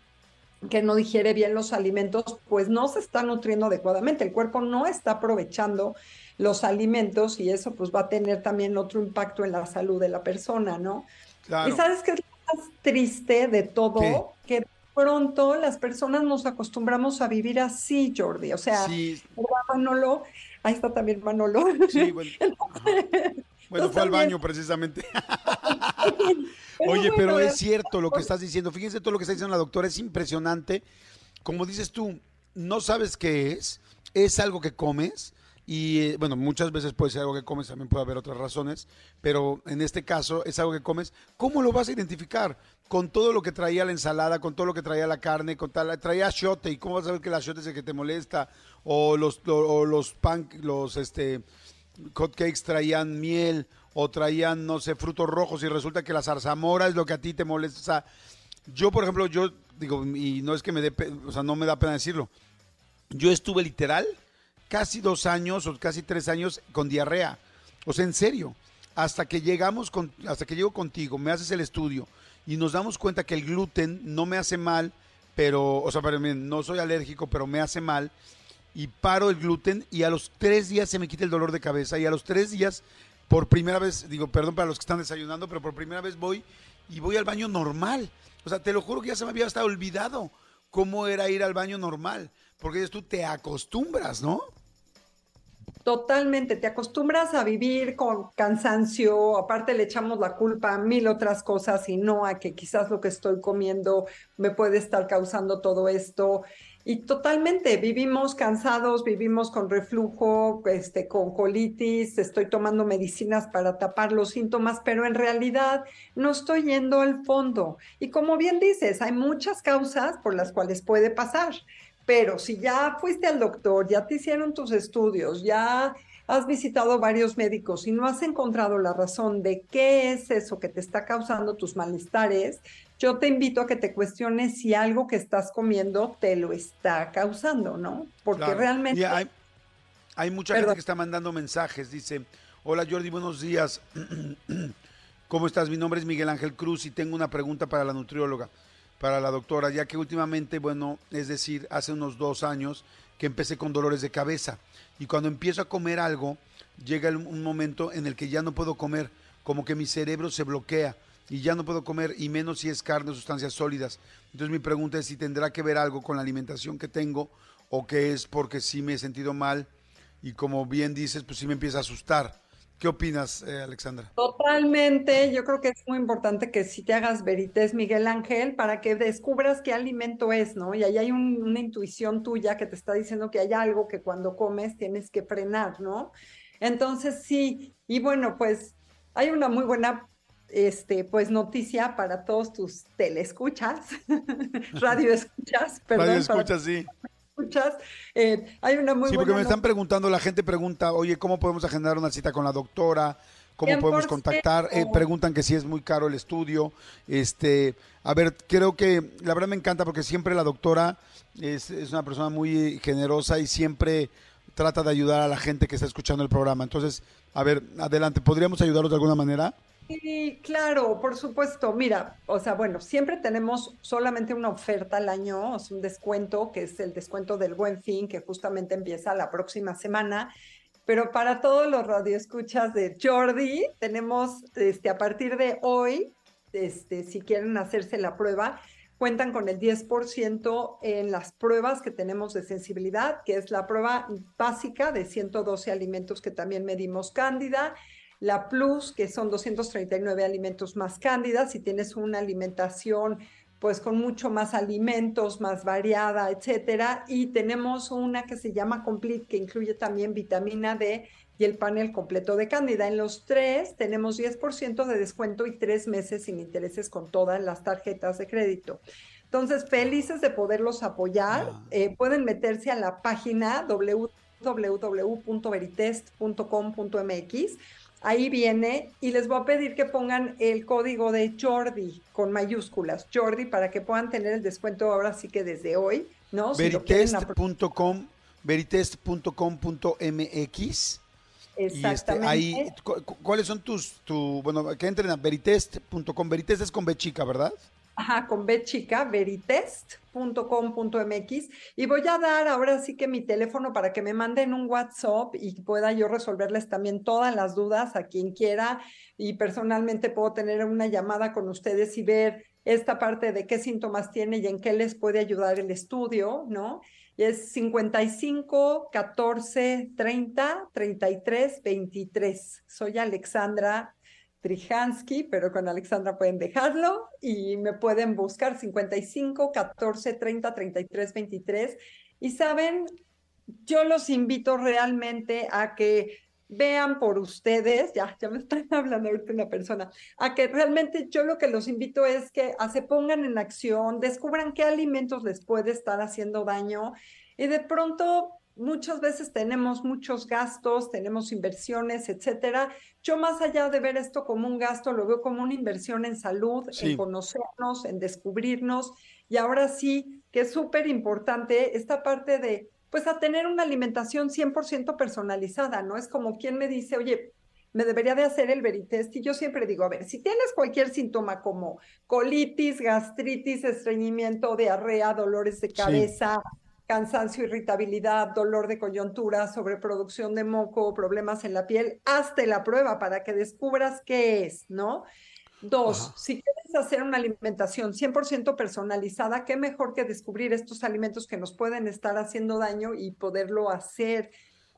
que no digiere bien los alimentos, pues no se está nutriendo adecuadamente, el cuerpo no está aprovechando los alimentos y eso pues va a tener también otro impacto en la salud de la persona, ¿no? Y sabes qué es lo más triste de todo, que pronto las personas nos acostumbramos a vivir así, Jordi, o sea, Manolo, ahí está también Manolo. Sí, bueno. [laughs] bueno, fue al baño precisamente. [laughs] Oye, pero es cierto lo que estás diciendo. Fíjense todo lo que está diciendo la doctora, es impresionante. Como dices tú, no sabes qué es, es algo que comes, y eh, bueno, muchas veces puede ser algo que comes, también puede haber otras razones, pero en este caso es algo que comes. ¿Cómo lo vas a identificar? Con todo lo que traía la ensalada, con todo lo que traía la carne, con tal, traía shote, ¿y cómo vas a ver que la shote es el que te molesta? O los, o, los pan, los este, cakes traían miel, o traían, no sé, frutos rojos, y resulta que la zarzamora es lo que a ti te molesta. Yo, por ejemplo, yo digo, y no es que me dé, o sea, no me da pena decirlo, yo estuve literal casi dos años o casi tres años con diarrea. O sea, en serio. Hasta que llegamos con, hasta que llego contigo, me haces el estudio y nos damos cuenta que el gluten no me hace mal, pero, o sea, no soy alérgico, pero me hace mal. Y paro el gluten y a los tres días se me quita el dolor de cabeza. Y a los tres días, por primera vez, digo, perdón para los que están desayunando, pero por primera vez voy y voy al baño normal. O sea, te lo juro que ya se me había hasta olvidado cómo era ir al baño normal. Porque tú te acostumbras, ¿no? Totalmente, te acostumbras a vivir con cansancio, aparte le echamos la culpa a mil otras cosas y no a que quizás lo que estoy comiendo me puede estar causando todo esto. Y totalmente, vivimos cansados, vivimos con reflujo, este, con colitis, estoy tomando medicinas para tapar los síntomas, pero en realidad no estoy yendo al fondo. Y como bien dices, hay muchas causas por las cuales puede pasar. Pero si ya fuiste al doctor, ya te hicieron tus estudios, ya has visitado varios médicos y no has encontrado la razón de qué es eso que te está causando tus malestares, yo te invito a que te cuestiones si algo que estás comiendo te lo está causando, ¿no? Porque realmente... hay, mucha gente que está mandando mensajes, dice, hola Jordi, buenos días. [clears throat] ¿Cómo estás? Mi nombre es Miguel Ángel Cruz y tengo una pregunta para la nutrióloga para la doctora, ya que últimamente, bueno, es decir, hace unos dos años que empecé con dolores de cabeza y cuando empiezo a comer algo, llega un momento en el que ya no puedo comer, como que mi cerebro se bloquea y ya no puedo comer, y menos si es carne o sustancias sólidas. Entonces mi pregunta es si tendrá que ver algo con la alimentación que tengo o que es porque sí me he sentido mal y como bien dices, pues sí me empieza a asustar. ¿Qué opinas, eh, Alexandra? Totalmente, yo creo que es muy importante que si te hagas verites, Miguel Ángel, para que descubras qué alimento es, ¿no? Y ahí hay una intuición tuya que te está diciendo que hay algo que cuando comes tienes que frenar, ¿no? Entonces sí, y bueno, pues hay una muy buena este, pues noticia para todos tus telescuchas, [laughs] [laughs] radio escuchas, perdón. Radio escuchas, sí escuchas. Eh, hay una muy Sí, porque me están preguntando, la gente pregunta, oye, ¿cómo podemos agendar una cita con la doctora? ¿Cómo podemos contactar? Eh, preguntan que si es muy caro el estudio. Este, a ver, creo que la verdad me encanta porque siempre la doctora es, es una persona muy generosa y siempre trata de ayudar a la gente que está escuchando el programa. Entonces, a ver, adelante, ¿podríamos ayudarlos de alguna manera? Sí, claro, por supuesto. Mira, o sea, bueno, siempre tenemos solamente una oferta al año, es un descuento, que es el descuento del Buen Fin, que justamente empieza la próxima semana. Pero para todos los radioescuchas de Jordi, tenemos este, a partir de hoy, este, si quieren hacerse la prueba, cuentan con el 10% en las pruebas que tenemos de sensibilidad, que es la prueba básica de 112 alimentos que también medimos cándida la Plus, que son 239 alimentos más cándidas, si tienes una alimentación pues con mucho más alimentos, más variada, etcétera. Y tenemos una que se llama Complete, que incluye también vitamina D y el panel completo de cándida. En los tres tenemos 10% de descuento y tres meses sin intereses con todas las tarjetas de crédito. Entonces, felices de poderlos apoyar. Ah. Eh, pueden meterse a la página www www.veritest.com.mx. Ahí viene y les voy a pedir que pongan el código de Jordi con mayúsculas, Jordi, para que puedan tener el descuento ahora sí que desde hoy, ¿no? Si Veritest.com, veritest.com.mx. Y este, Exactamente. ahí, cu- cu- ¿cuáles son tus, tu, bueno, que entren a veritest.com, veritest es con B chica, ¿verdad? Ajá, con B veritest.com.mx. Y voy a dar ahora sí que mi teléfono para que me manden un WhatsApp y pueda yo resolverles también todas las dudas a quien quiera. Y personalmente puedo tener una llamada con ustedes y ver esta parte de qué síntomas tiene y en qué les puede ayudar el estudio, ¿no? Y es 55 14 30 33 23. Soy Alexandra Trijansky, pero con Alexandra pueden dejarlo y me pueden buscar 55 14 30 33 23. Y saben, yo los invito realmente a que vean por ustedes, ya, ya me están [laughs] hablando ahorita una persona, a que realmente yo lo que los invito es que se pongan en acción, descubran qué alimentos les puede estar haciendo daño y de pronto muchas veces tenemos muchos gastos, tenemos inversiones, etcétera. Yo más allá de ver esto como un gasto, lo veo como una inversión en salud, Sí. en conocernos, en descubrirnos y ahora sí que es súper importante esta parte de pues a tener una alimentación 100% personalizada, ¿no? Es como quien me dice, oye, me debería de hacer el veritest y yo siempre digo, a ver, si tienes cualquier síntoma como colitis, gastritis, estreñimiento, diarrea, dolores de Sí. Cansancio, irritabilidad, dolor de coyuntura, sobreproducción de moco, problemas en la piel, hazte la prueba para que descubras qué es, ¿no? Dos, Ajá. si quieres hacer una alimentación 100% personalizada, qué mejor que descubrir estos alimentos que nos pueden estar haciendo daño y poderlo hacer.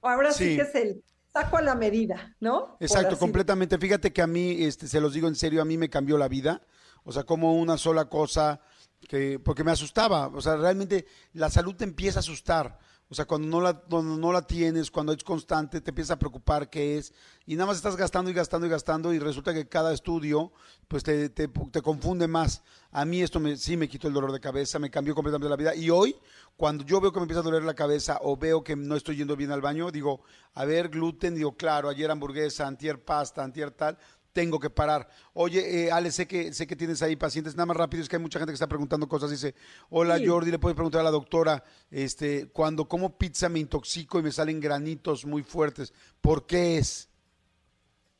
Ahora sí, Sí. que es el saco a la medida, ¿no? Exacto, completamente. Fíjate que a mí, este, se los digo en serio, a mí me cambió la vida. O sea, como una sola cosa que, porque me asustaba. O sea, realmente la salud te empieza a asustar. O sea, cuando no la, no la tienes, cuando es constante, te empieza a preocupar qué es. Y nada más estás gastando y gastando y gastando y resulta que cada estudio, pues te, te, te confunde más. A mí esto me, sí me quitó el dolor de cabeza, me cambió completamente la vida. Y hoy, cuando yo veo que me empieza a doler la cabeza o veo que no estoy yendo bien al baño, digo, a ver, gluten, digo, claro, ayer hamburguesa, antier pasta, antier tal, tengo que parar. Oye, eh, Ale, sé que, sé que tienes ahí pacientes, nada más rápido, es que hay mucha gente que está preguntando cosas. Dice, hola Sí. Jordi, le puedes preguntar a la doctora, este, cuando como pizza me intoxico y me salen granitos muy fuertes, ¿por qué es?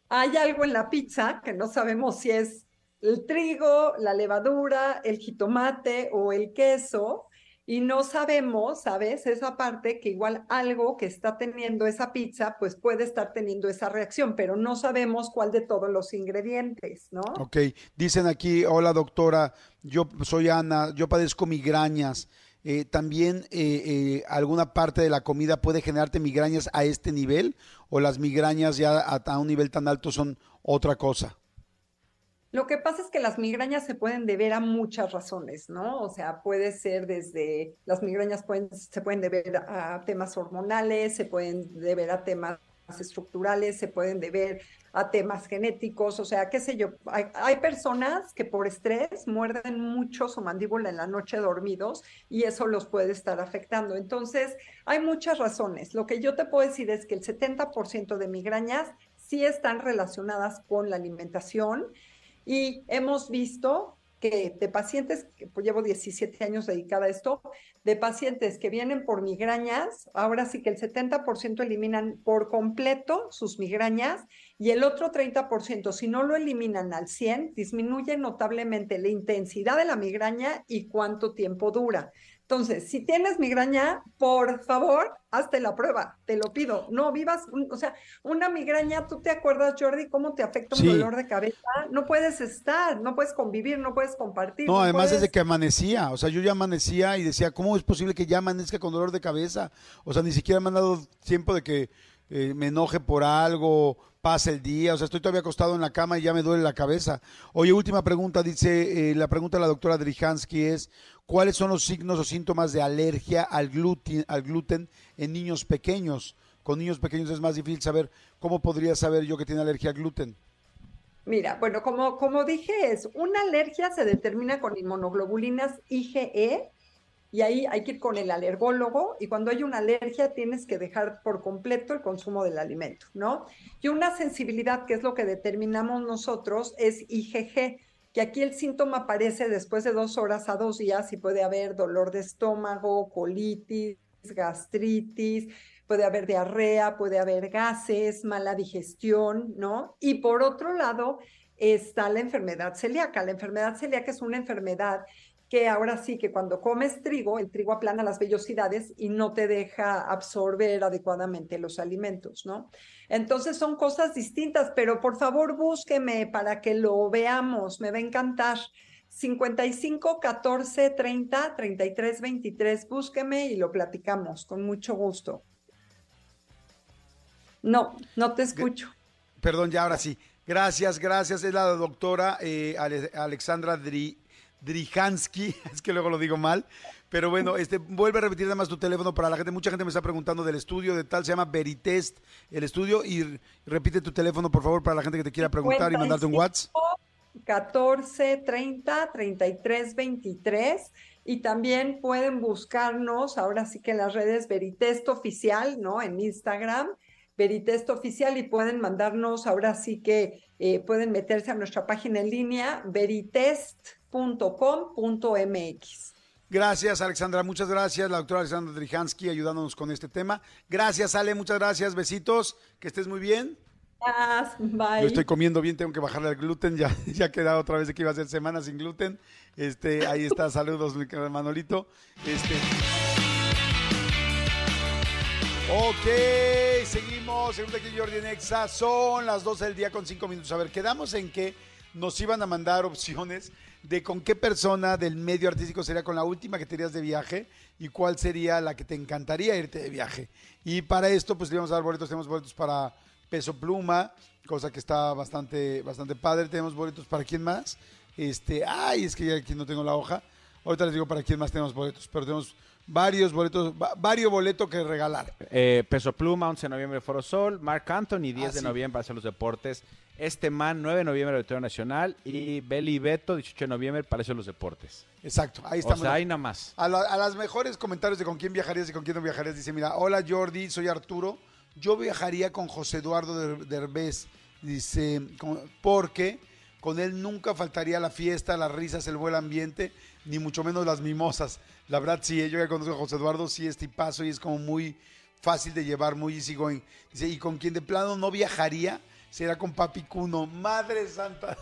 Hay algo en la pizza que no sabemos si es el trigo, la levadura, el jitomate o el queso, y no sabemos, ¿sabes? Esa parte que igual algo que está teniendo esa pizza, pues puede estar teniendo esa reacción, pero no sabemos cuál de todos los ingredientes, ¿no? Ok, dicen aquí, hola doctora, yo soy Ana, yo padezco migrañas. Eh, ¿También eh, eh, alguna parte de la comida puede generarte migrañas a este nivel? ¿O las migrañas ya a, a un nivel tan alto son otra cosa? Lo que pasa es que las migrañas se pueden deber a muchas razones, ¿no? O sea, puede ser desde, las migrañas se pueden deber a temas hormonales, se pueden deber a temas estructurales, se pueden deber a temas genéticos, o sea, qué sé yo, hay personas que por estrés muerden mucho su mandíbula en la noche dormidos y eso los puede estar afectando. Entonces, hay muchas razones. Lo que yo te puedo decir es que el 70% de migrañas sí están relacionadas con la alimentación y hemos visto que de pacientes, que pues llevo 17 años dedicada a esto, de pacientes que vienen por migrañas, ahora sí que el 70% eliminan por completo sus migrañas y el otro 30%, si no lo eliminan al 100, disminuye notablemente la intensidad de la migraña y cuánto tiempo dura. Entonces, si tienes migraña, por favor, hazte la prueba, te lo pido. No vivas, un- o sea, una migraña, ¿tú te acuerdas, Jordi, cómo te afecta un Sí. dolor de cabeza? No puedes estar, no puedes convivir, no puedes compartir. No, además puedes... desde que amanecía, o sea, yo ya amanecía y decía, ¿cómo es posible que ya amanezca con dolor de cabeza? O sea, ni siquiera me han dado tiempo de que eh, me enoje por algo, pase el día, o sea, estoy todavía acostado en la cama y ya me duele la cabeza. Oye, última pregunta, dice, eh, la pregunta de la doctora Drijansky es, ¿cuáles son los signos o síntomas de alergia al gluten, al gluten en niños pequeños? Con niños pequeños es más difícil saber, ¿cómo podría saber yo que tiene alergia al gluten? Mira, bueno, como, como dije, es una alergia se determina con inmunoglobulinas IgE y ahí hay que ir con el alergólogo y cuando hay una alergia tienes que dejar por completo el consumo del alimento, ¿no? Y una sensibilidad, que es lo que determinamos nosotros, es IgG, que aquí el síntoma aparece después de dos horas a dos días y puede haber dolor de estómago, colitis, gastritis, puede haber diarrea, puede haber gases, mala digestión, ¿no? Y por otro lado está la enfermedad celíaca. La enfermedad celíaca es una enfermedad que ahora sí que cuando comes trigo, el trigo aplana las vellosidades y no te deja absorber adecuadamente los alimentos, ¿no? Entonces son cosas distintas, pero por favor búsqueme para que lo veamos, me va a encantar. 55 14 30 33 23, búsqueme y lo platicamos con mucho gusto. No, no te escucho. Perdón, ya ahora sí. Gracias, gracias. Es la doctora eh, Ale- Alexandra Dri- Drijansky, [laughs] es que luego lo digo mal, pero bueno, este, vuelve a repetir además tu teléfono para la gente. Mucha gente me está preguntando del estudio de tal, se llama Veritest el estudio y repite tu teléfono por favor para la gente que te quiera preguntar y mandarte un WhatsApp. 14 30 33 23 y también pueden buscarnos ahora sí que en las redes Veritest Oficial, ¿no? En Instagram, Veritest Oficial y pueden mandarnos ahora sí que eh, pueden meterse a nuestra página en línea veritest.com.mx. Gracias, Alexandra, muchas gracias. La doctora Alexandra Drijansky ayudándonos con este tema. Gracias, Ale, muchas gracias. Besitos, que estés muy bien. Gracias, Bye. Yo estoy comiendo bien, tengo que bajarle el gluten, [laughs] ya, ya he quedado otra vez de que iba a ser semana sin gluten. Este, ahí está, saludos, mi querido Manolito. Este. Ok, seguimos. Segunda aquí Jordi en Exa. Son las 12 del día con 5 minutos. A ver, quedamos en que nos iban a mandar opciones de con qué persona del medio artístico sería con la última que te irías de viaje y cuál sería la que te encantaría irte de viaje. Y para esto, pues le íbamos a dar boletos. Tenemos boletos para Peso Pluma, cosa que está bastante, bastante padre. Tenemos boletos para quién más. Este, ay, es que ya aquí no tengo la hoja. Ahorita les digo para quién más tenemos boletos, pero tenemos varios boletos, va- varios boletos que regalar. Eh, Peso Pluma, 11 de noviembre, Foro Sol. Marc Anthony, 10 Ah, de sí. noviembre, para hacer los deportes. Este man, 9 de noviembre, Auditorio Nacional. Y Beli Beto, 18 de noviembre, Palacio de los Deportes. Exacto, ahí O estamos. sea, ahí nada más. A, la- a las mejores comentarios de con quién viajarías y con quién no viajarías, dice, mira, hola Jordi, soy Arturo, yo viajaría con José Eduardo Der- Derbez, dice, con- porque con él nunca faltaría la fiesta, las risas, el buen ambiente, ni mucho menos las mimosas. La verdad, sí, yo que conozco a José Eduardo, sí es tipazo y es como muy fácil de llevar, muy easy going. Dice, y con quien de plano no viajaría, será con Papi Cuno. Madre santa.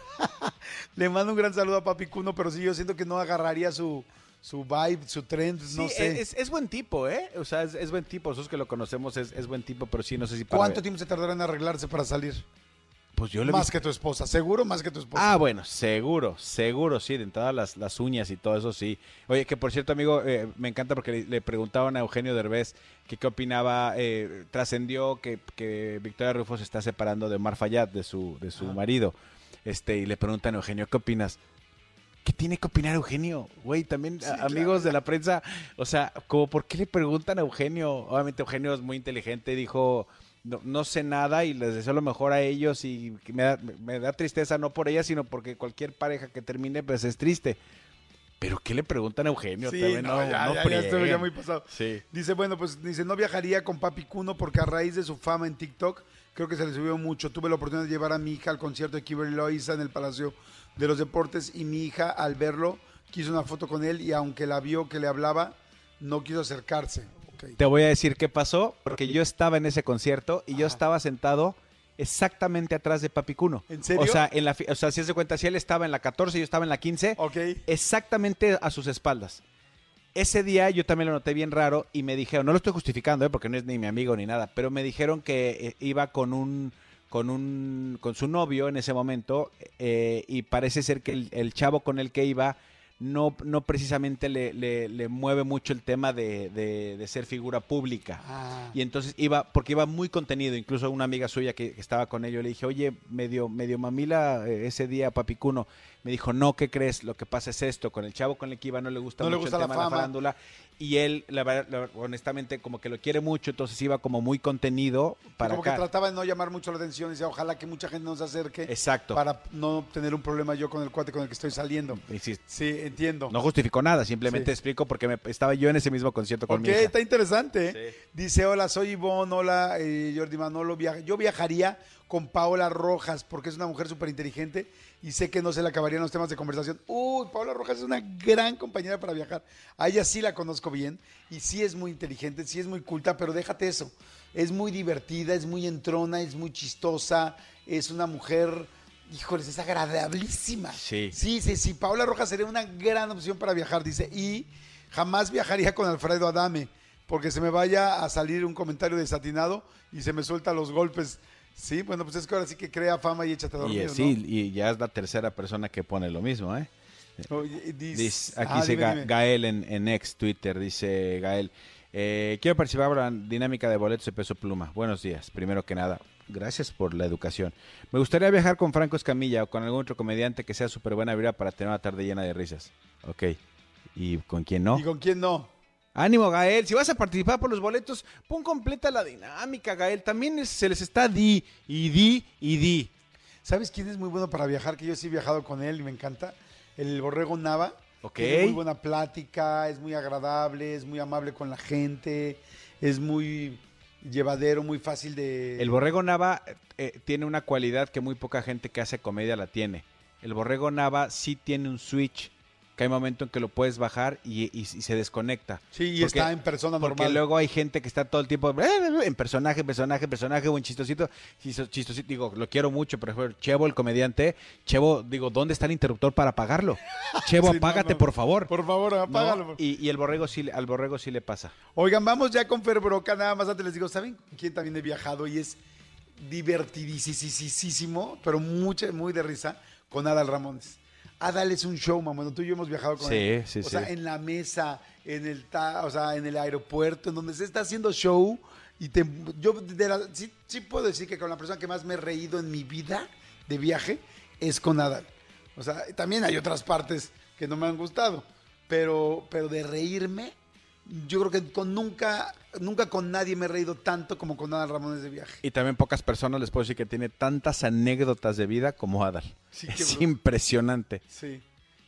[laughs] Le mando un gran saludo a Papi Cuno, pero sí, yo siento que no agarraría su, su vibe, su trend, no Sí, sé. Es, es buen tipo, ¿eh? O sea, es, es buen tipo. Nosotros que lo conocemos es, es buen tipo, pero sí, no sé si para... ¿Cuánto tiempo se tardará en arreglarse para salir? Pues yo Más que tu esposa, seguro más que tu esposa. Ah, bueno, seguro, seguro, sí, de entrada las, las uñas y todo eso, sí. Oye, que por cierto, amigo, eh, me encanta porque le, le preguntaban a Eugenio Derbez que qué opinaba, eh, trascendió que, que Victoria Rufo se está separando de Omar Fayad, de su, de su marido, este, y le preguntan a Eugenio, ¿qué opinas? ¿Qué tiene que opinar Eugenio? Güey, también a- amigos de la prensa, o sea, como por qué le preguntan a Eugenio? Obviamente Eugenio es muy inteligente, dijo, no, no sé nada y les deseo lo mejor a ellos y me da, me da tristeza no por ella, sino porque cualquier pareja que termine pues es triste. Pero ¿qué le preguntan a Eugenio? Sí, También no, ya, no ya, ya ya muy pasado. Sí. Dice, bueno, pues dice, no viajaría con Papi Cuno porque a raíz de su fama en TikTok, creo que se le subió mucho. Tuve la oportunidad de llevar a mi hija al concierto de Kimberly Loaiza en el Palacio de los Deportes y mi hija al verlo quiso una foto con él y aunque la vio que le hablaba, no quiso acercarse. Te voy a decir qué pasó, porque yo estaba en ese concierto y yo estaba sentado exactamente atrás de Papi Cuno. ¿En serio? O sea, en la, o sea, si se cuenta, si él estaba en la 14 y yo estaba en la 15, Ok. exactamente a sus espaldas. Ese día yo también lo noté bien raro y me dijeron, no lo estoy justificando, ¿eh? porque no es ni mi amigo ni nada, pero me dijeron que eh, iba con un con un con su novio en ese momento eh, y parece ser que el, el chavo con el que iba no, no precisamente le, le- le mueve mucho el tema de, de- de ser figura pública. Ah. Y entonces iba, porque iba muy contenido, incluso una amiga suya que, que estaba con ello, le dije, oye, medio, medio mamila eh, ese día, papicuno. Me dijo, no, ¿qué crees? Lo que pasa es esto, con el chavo con el que iba no le gusta No le mucho gusta el la tema de la farándula. Y él, la honestamente, como que lo quiere mucho, entonces iba como muy contenido para Como que trataba de no llamar mucho la atención y decía, ojalá que mucha gente nos acerque Exacto. para no tener un problema yo con el cuate con el que estoy saliendo. Sí, Sí, entiendo. No justificó nada, simplemente Sí. explico porque me, estaba yo en ese mismo concierto con Ok, mi hija. está interesante. ¿eh? Dice, hola, soy Ivonne, hola, eh, Jordi Manolo. viaja- Yo viajaría con Paola Rojas porque es una mujer súper inteligente y sé que no se le acabarían los temas de conversación. Uy, Paola Rojas es una gran compañera para viajar. A ella sí la conozco bien y sí es muy inteligente, sí es muy culta, pero déjate eso. Es muy divertida, es muy entrona, es muy chistosa, es una mujer... Híjoles, es agradabilísima. Sí. Sí, sí, sí. Paola Rojas sería una gran opción para viajar, dice. Y jamás viajaría con Alfredo Adame, porque se me vaya a salir un comentario desatinado y se me suelta los golpes. Sí, bueno, pues es que ahora sí que crea fama y échate a Y, dormir, ¿no? sí, y ya es la tercera persona que pone lo mismo, ¿eh? Y aquí ah, dice dime, Ga- dime. Gael en, en ex Twitter, dice Gael. eh, quiero participar en la dinámica de boletos de peso pluma. Buenos días, primero que nada. Gracias por la educación. Me gustaría viajar con Franco Escamilla o con algún otro comediante que sea súper buena vida para tener una tarde llena de risas. Ok. ¿Y con quién no? ¿Y con quién no? Ánimo, Gael. Si vas a participar por los boletos, pon completa la dinámica, Gael. También es- se les está di y di y di. ¿Sabes quién es muy bueno para viajar? Que yo sí he viajado con él y me encanta. El Borrego Nava. Ok. Tiene muy buena plática, es muy agradable, es muy amable con la gente, es muy llevadero, muy fácil de... El Borrego Nava eh, tiene una cualidad que muy poca gente que hace comedia la tiene. El Borrego Nava sí tiene un switch, que hay momento en que lo puedes bajar y, y- y se desconecta. Sí, y Porque- está en persona Porque normal. luego hay gente que está todo el tiempo eh, en personaje, personaje, personaje, buen chistosito, chisto- chistosito. Digo, lo quiero mucho, por ejemplo, Chevo, el comediante. Chevo, digo, ¿dónde está el interruptor para apagarlo? [laughs] Chevo, Sí, apágate, no. por favor. Por favor, ¿No? apágalo. Y, y el borrego sí, al borrego sí le pasa. Oigan, vamos ya con Fer Broca, nada más antes les digo, ¿saben quién también he viajado? Y es divertidísimo, pero mucha, muy de risa, con Adal Ramones. Adal es un showman, bueno, tú y yo hemos viajado con Sí, él. sí, o sí. sea, en la mesa, en el, ta- o sea, en el aeropuerto, en donde se está haciendo show. Y te, yo de la- sí, sí puedo decir que con la persona que más me he reído en mi vida de viaje es con Adal. O sea, también hay otras partes que no me han gustado, pero, pero de reírme, yo creo que con nunca, nunca con nadie me he reído tanto como con Adal Ramones de viaje. Y también pocas personas les puedo decir que tiene tantas anécdotas de vida como Adal. Sí, es impresionante. Sí,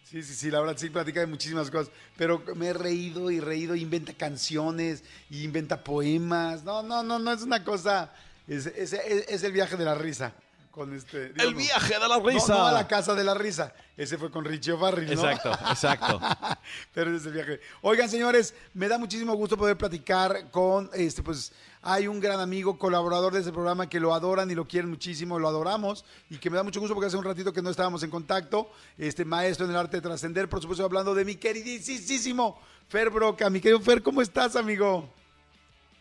sí, sí, sí, la verdad sí platica de muchísimas cosas, pero me he reído y reído, inventa canciones, inventa poemas, no, no, no, no, es una cosa, es, es- es- es el viaje de la risa. Con este, digo, no. de la No, no a la casa de la risa. Ese fue con Richie O'Farrill, ¿no? Exacto, exacto. [laughs] Pero ese es el viaje. Oigan, señores, me da muchísimo gusto poder platicar con, este, pues, hay un gran amigo, colaborador de este programa que lo adoran y lo quieren muchísimo, lo adoramos y que me da mucho gusto porque hace un ratito que no estábamos en contacto, este maestro en el arte de trascender, por supuesto hablando de mi queridísimo Fer Broca. Mi querido Fer, ¿cómo estás, amigo?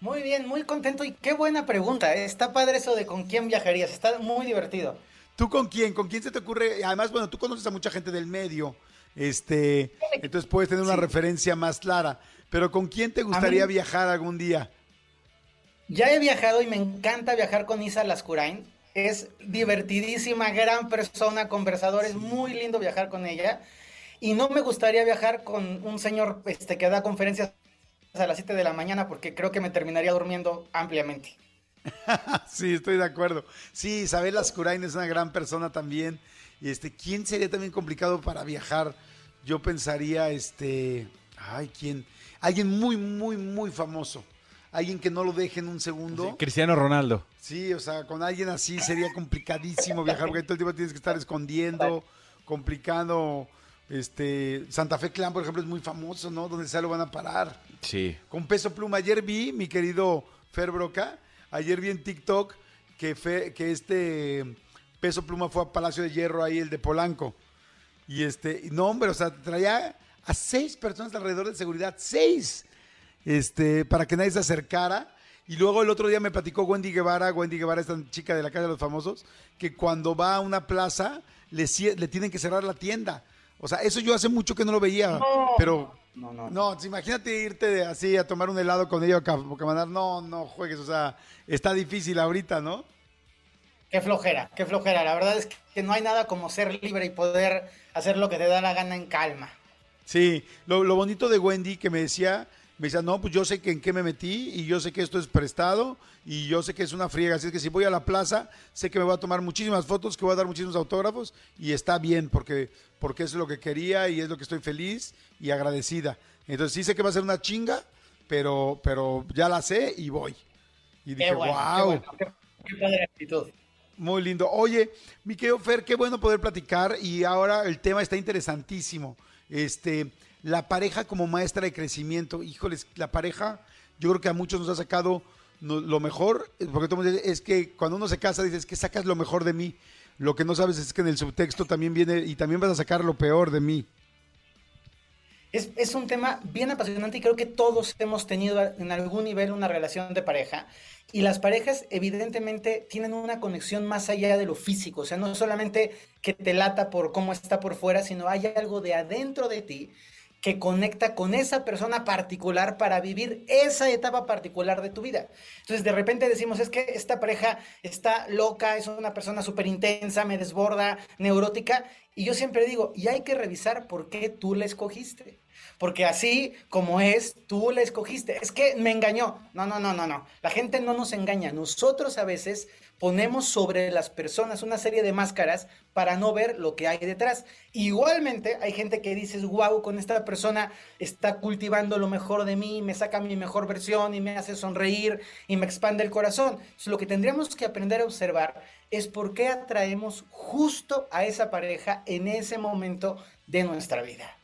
Muy bien, muy contento y qué buena pregunta. ¿eh? Está padre eso de con quién viajarías. Está muy divertido. ¿Tú con quién? ¿Con quién se te ocurre? Además, bueno, tú conoces a mucha gente del medio, este, entonces puedes tener una referencia más clara. Pero ¿con quién te gustaría mí- viajar algún día? Ya he viajado y me encanta viajar con Isa Lascurain. Es divertidísima, gran persona, conversador. Es muy lindo viajar con ella. Y no me gustaría viajar con un señor este, que da conferencias a las 7 de la mañana porque creo que me terminaría durmiendo ampliamente. [laughs] Sí, estoy de acuerdo. Sí, Isabel Ascurain es una gran persona también. Y este, ¿quién sería también complicado para viajar? Yo pensaría, este, ay, ¿quién? Alguien muy, muy, muy famoso. Alguien que no lo deje en un segundo. Cristiano Ronaldo. Sí, o sea, con alguien así sería complicadísimo viajar porque todo el tiempo tienes que estar escondiendo, complicando. Este, Santa Fe Clan, por ejemplo, es muy famoso, ¿no? Donde sea lo van a parar. Sí. Con peso pluma. Ayer vi, mi querido Fer Broca, ayer vi en TikTok que, Fe- que este peso pluma fue a Palacio de Hierro ahí, el de Polanco. Y este, no, hombre, o sea, traía a seis personas alrededor de seguridad, seis, este, para que nadie se acercara. Y luego el otro día me platicó Wendy Guevara, Wendy Guevara, esta chica de la calle de los famosos, que cuando va a una plaza le, le tienen que cerrar la tienda. O sea, eso yo hace mucho que no lo veía, pero No, no, no, imagínate irte de- así a tomar un helado con ca- o caminar. No, no juegues, o sea, está difícil ahorita, ¿no? Qué flojera, qué flojera. La verdad es que no hay nada como ser libre y poder hacer lo que te da la gana en calma. Sí, lo, lo bonito de Wendy que me decía, me decía, no, pues yo sé que en qué me metí y yo sé que esto es prestado y yo sé que es una friega. Así es que si voy a la plaza, sé que me voy a tomar muchísimas fotos, que voy a dar muchísimos autógrafos y está bien porque, porque es lo que quería y es lo que estoy feliz y agradecida. Entonces sí sé que va a ser una chinga, pero, pero ya la sé y voy. Y dije, Qué bueno, qué wow. bueno, qué, qué padre actitud. Muy lindo. Oye, mi querido Fer, qué bueno poder platicar y ahora el tema está interesantísimo. Este, la pareja como maestra de crecimiento. Híjoles, la pareja, yo creo que a muchos nos ha sacado lo mejor, porque todo es que cuando uno se casa dices que sacas lo mejor de mí. Lo que no sabes es que en el subtexto también viene y también vas a sacar lo peor de mí. Es, es un tema bien apasionante y creo que todos hemos tenido en algún nivel una relación de pareja y las parejas evidentemente tienen una conexión más allá de lo físico, o sea, no solamente que te lata por cómo está por fuera, sino hay algo de adentro de ti que conecta con esa persona particular para vivir esa etapa particular de tu vida. Entonces, de repente decimos, es que esta pareja está loca, es una persona súper intensa, me desborda, neurótica, y yo siempre digo, y hay que revisar por qué tú la escogiste. Porque así como es, tú la escogiste. Es que me engañó. No, no, no, no, no. La gente no nos engaña. Nosotros a veces ponemos sobre las personas una serie de máscaras para no ver lo que hay detrás. Igualmente hay gente que dices, wow, con esta persona está cultivando lo mejor de mí, me saca mi mejor versión y me hace sonreír y me expande el corazón. Entonces, lo que tendríamos que aprender a observar es por qué atraemos justo a esa pareja en ese momento de nuestra vida.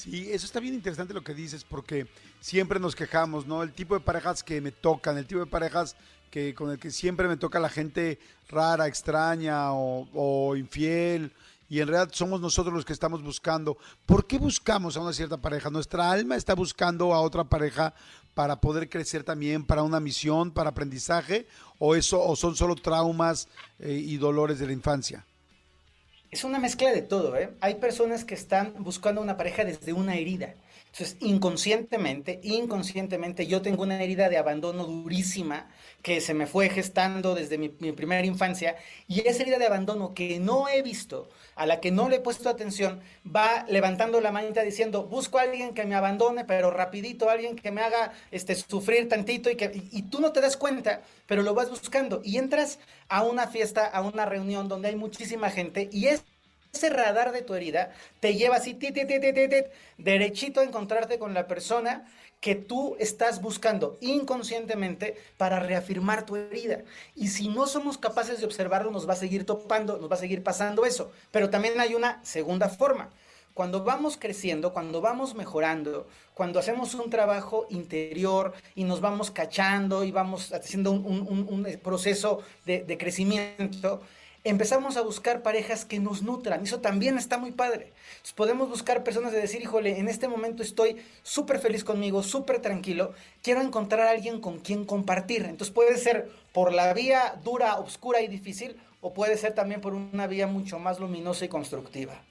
Sí, eso está bien interesante lo que dices, porque siempre nos quejamos, ¿no? El tipo de parejas que me tocan, el tipo de parejas que con el que siempre me toca la gente rara, extraña o, infiel, y en realidad somos nosotros los que estamos buscando. ¿Por qué buscamos a una cierta pareja? Nuestra alma está buscando a otra pareja para poder crecer también, para una misión, para aprendizaje, o eso, o son solo traumas eh, y dolores de la infancia. Es una mezcla de todo, ¿eh? Hay personas que están buscando una pareja desde una herida. Entonces, inconscientemente, inconscientemente, yo tengo una herida de abandono durísima que se me fue gestando desde mi, primera infancia y esa herida de abandono que no he visto, a la que no le he puesto atención, va levantando la manita diciendo, busco a alguien que me abandone, pero rapidito, alguien que me haga este, sufrir tantito y que y tú no te das cuenta, pero lo vas buscando y entras a una fiesta, a una reunión donde hay muchísima gente y es ese radar de tu herida te lleva así, derechito a encontrarte con la persona que tú estás buscando inconscientemente para reafirmar tu herida. Y si no somos capaces de observarlo, nos va a seguir topando, nos va a seguir pasando eso. Pero también hay una segunda forma. Cuando vamos creciendo, cuando vamos mejorando, cuando hacemos un trabajo interior y nos vamos cachando y vamos haciendo un, un proceso de crecimiento, empezamos a buscar parejas que nos nutran. Eso también está muy padre. Podemos buscar personas de decir, híjole, en este momento estoy súper feliz conmigo, súper tranquilo. Quiero encontrar a alguien con quien compartir. Entonces puede ser por la vía dura, oscura y difícil, o puede ser también por una vía mucho más luminosa y constructiva.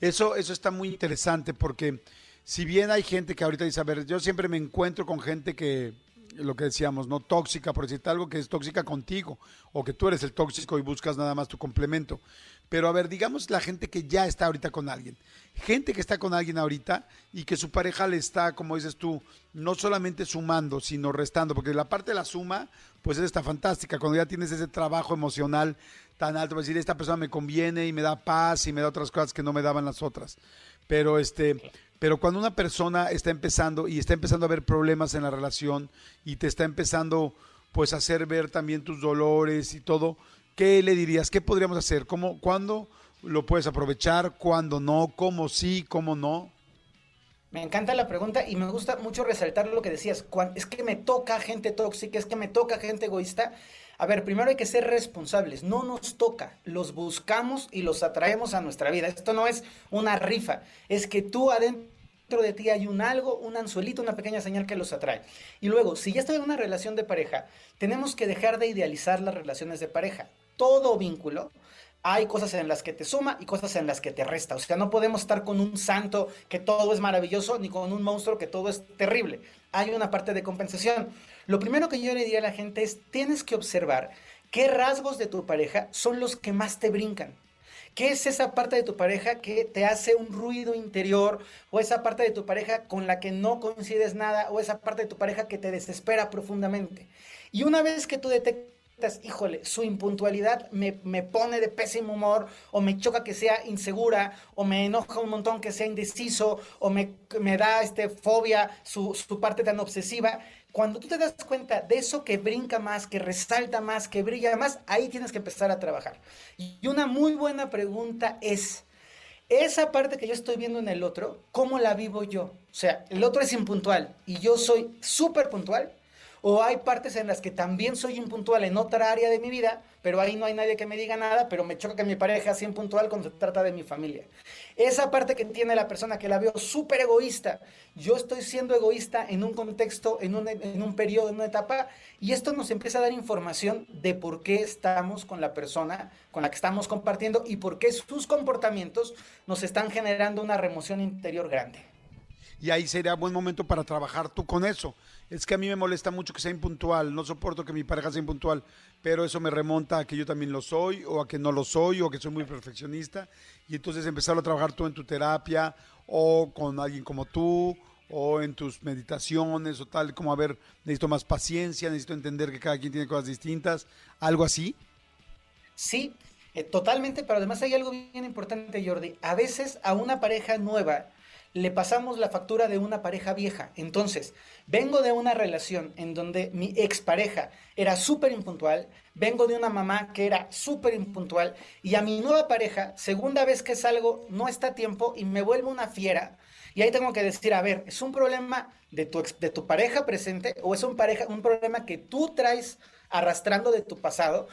Eso, eso está muy interesante porque si bien hay gente que ahorita dice, a ver, yo siempre me encuentro con gente que, lo que decíamos, no tóxica, por decirte algo, que es tóxica contigo, o que tú eres el tóxico y buscas nada más tu complemento. Pero a ver, digamos la gente que ya está ahorita con alguien. Gente que está con alguien ahorita y que su pareja le está, como dices tú, no solamente sumando, sino restando, porque la parte de la suma, pues está fantástica. Cuando ya tienes ese trabajo emocional tan alto, a decir, esta persona me conviene y me da paz y me da otras cosas que no me daban las otras. Pero este, pero cuando una persona está empezando y está empezando a ver problemas en la relación y te está empezando pues a hacer ver también tus dolores y todo, ¿qué le dirías? ¿Qué podríamos hacer? ¿Cómo, cuándo lo puedes aprovechar? ¿Cuándo no? ¿Cómo sí? ¿Cómo no? Me encanta la pregunta y me gusta mucho resaltar lo que decías. Es que me toca gente tóxica, es que me toca gente egoísta. A ver, primero hay que ser responsables. No nos toca, los buscamos y los atraemos a nuestra vida. Esto no es una rifa, es que tú adentro de ti hay un algo, un anzuelito, una pequeña señal que los atrae. Y luego, si ya estoy en una relación de pareja, tenemos que dejar de idealizar las relaciones de pareja. Todo vínculo hay cosas en las que te suma y cosas en las que te resta. O sea, no podemos estar con un santo que todo es maravilloso, ni con un monstruo que todo es terrible. Hay una parte de compensación. Lo primero que yo le diría a la gente es, tienes que observar qué rasgos de tu pareja son los que más te brincan. ¿Qué es esa parte de tu pareja que te hace un ruido interior? ¿O esa parte de tu pareja con la que no coincides nada? ¿O esa parte de tu pareja que te desespera profundamente? Y una vez que tú detectas, híjole, su impuntualidad me, me pone de pésimo humor, o me choca que sea insegura, o me enoja un montón que sea indeciso, o me, me da este, fobia su, su parte tan obsesiva. Cuando tú te das cuenta de eso que brinca más, que resalta más, que brilla más, ahí tienes que empezar a trabajar. Y una muy buena pregunta es, esa parte que yo estoy viendo en el otro, ¿cómo la vivo yo? O sea, el otro es impuntual y yo soy súper puntual. O hay partes en las que también soy impuntual en otra área de mi vida, pero ahí no hay nadie que me diga nada, pero me choca que mi pareja sea impuntual cuando se trata de mi familia. Esa parte que tiene la persona que la veo súper egoísta, yo estoy siendo egoísta en un contexto, en un, en un periodo, en una etapa, y esto nos empieza a dar información de por qué estamos con la persona con la que estamos compartiendo y por qué sus comportamientos nos están generando una remoción interior grande. Y ahí sería buen momento para trabajar tú con eso. Es que a mí me molesta mucho que sea impuntual, no soporto que mi pareja sea impuntual, pero eso me remonta a que yo también lo soy, o a que no lo soy, o que soy muy perfeccionista. Y entonces empezarlo a trabajar tú en tu terapia, o con alguien como tú, o en tus meditaciones, o tal, como a ver, necesito más paciencia, necesito entender que cada quien tiene cosas distintas, algo así. Sí, eh, totalmente, pero además hay algo bien importante, Jordi. A veces a una pareja nueva le pasamos la factura de una pareja vieja. Entonces, vengo de una relación en donde mi expareja era súper impuntual, vengo de una mamá que era súper impuntual, y a mi nueva pareja, segunda vez que salgo, no está a tiempo y me vuelve una fiera. Y ahí tengo que decir, a ver, ¿es un problema de tu, de tu pareja presente o es un, pareja, un problema que tú traes arrastrando de tu pasado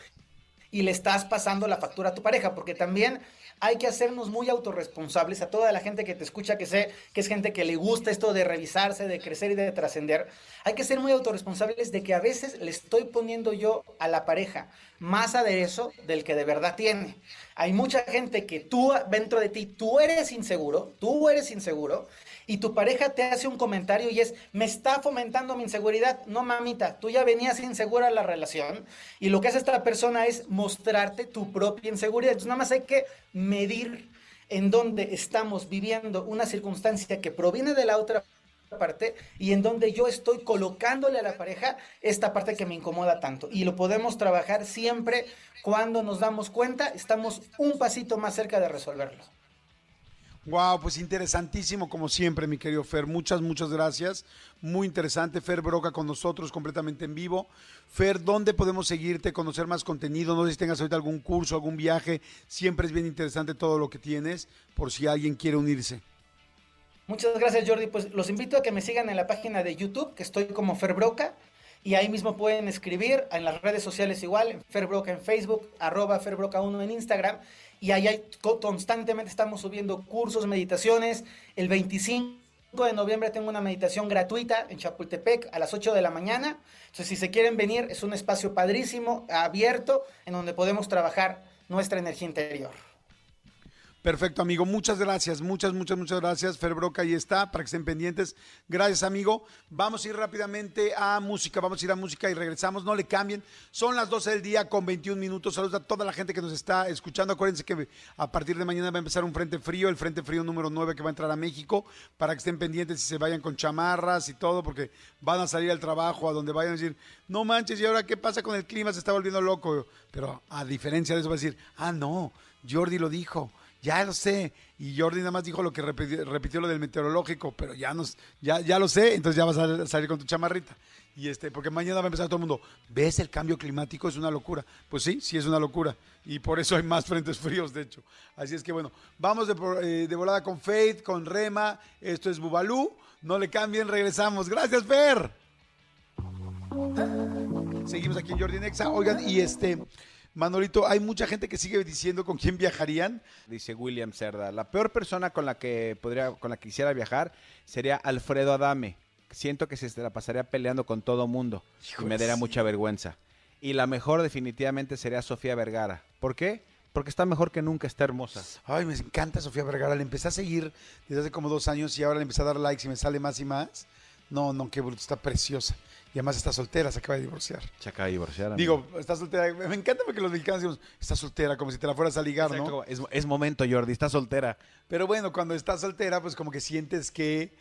y le estás pasando la factura a tu pareja, porque también hay que hacernos muy autorresponsables a toda la gente que te escucha, que sé que es gente que le gusta esto de revisarse, de crecer y de trascender. Hay que ser muy autorresponsables de que a veces le estoy poniendo yo a la pareja más aderezo del que de verdad tiene. Hay mucha gente que tú dentro de ti, tú eres inseguro, tú eres inseguro, y tu pareja te hace un comentario y es, me está fomentando mi inseguridad. No, mamita, tú ya venías insegura en la relación y lo que hace esta persona es mostrarte tu propia inseguridad. Entonces nada más hay que medir en dónde estamos viviendo una circunstancia que proviene de la otra parte y en donde yo estoy colocándole a la pareja esta parte que me incomoda tanto. Y lo podemos trabajar siempre cuando nos damos cuenta, estamos un pasito más cerca de resolverlo. Wow, pues interesantísimo como siempre, mi querido Fer. Muchas, muchas gracias. Muy interesante. Fer Broca con nosotros completamente en vivo. Fer, ¿dónde podemos seguirte, conocer más contenido? No sé si tengas ahorita algún curso, algún viaje. Siempre es bien interesante todo lo que tienes, por si alguien quiere unirse. Muchas gracias, Jordi. Pues los invito a que me sigan en la página de YouTube, que estoy como Ferbroca, y ahí mismo pueden escribir en las redes sociales igual, en Ferbroca en Facebook, arroba Ferbroca1 en Instagram, y ahí hay- co- constantemente estamos subiendo cursos, meditaciones. El 25 de noviembre tengo una meditación gratuita en Chapultepec a las 8 de la mañana. Entonces, si se quieren venir, es un espacio padrísimo, abierto, en donde podemos trabajar nuestra energía interior. Perfecto, amigo. Muchas gracias, muchas, muchas, muchas gracias. Fer Broca ahí está, para que estén pendientes. Gracias, amigo. Vamos a ir rápidamente a música, vamos a ir a música y regresamos. No le cambien. Son las 12 del día con 21 minutos. Saludos a toda la gente que nos está escuchando. Acuérdense que a partir de mañana va a empezar un frente frío, el frente frío número 9 que va a entrar a México, para que estén pendientes y se vayan con chamarras y todo, porque van a salir al trabajo, a donde vayan a decir, no manches, ¿y ahora qué pasa con el clima? Se está volviendo loco. Pero a diferencia de eso va a decir, ah, no, Jordi lo dijo. Ya lo sé. Y Jordi nada más dijo lo que repitió, lo del meteorológico, pero ya nos, ya, ya lo sé, entonces ya vas a salir con tu chamarrita. Y este, porque mañana va a empezar todo el mundo. ¿Ves el cambio climático? Es una locura. Pues sí, sí es una locura. Y por eso hay más [laughs] frentes fríos, de hecho. Así es que bueno, vamos de, eh, de volada con Faith, con Rema. Esto es Bubalú. No le cambien, regresamos. Gracias, Fer. Seguimos aquí en Jordi Nexa. Oigan, y este, Manolito, hay mucha gente que sigue diciendo con quién viajarían. Dice William Cerda, la peor persona con la que podría, con la que quisiera viajar sería Alfredo Adame. Siento que se la pasaría peleando con todo mundo y me daría mucha vergüenza. Y la mejor definitivamente sería Sofía Vergara. ¿Por qué? Porque está mejor que nunca, está hermosa. Ay, me encanta Sofía Vergara. Le empecé a seguir desde hace como dos años y ahora le empecé a dar likes y me sale más y más. No, no, qué bruto, está preciosa. Y además está soltera, se acaba de divorciar. Se acaba de divorciar. amigo. Digo, está soltera. Me encanta porque los mexicanos decimos, está soltera, como si te la fueras a ligar, Exacto, ¿no? Es, es momento, Jordi, está soltera. Pero bueno, cuando estás soltera, pues como que sientes que,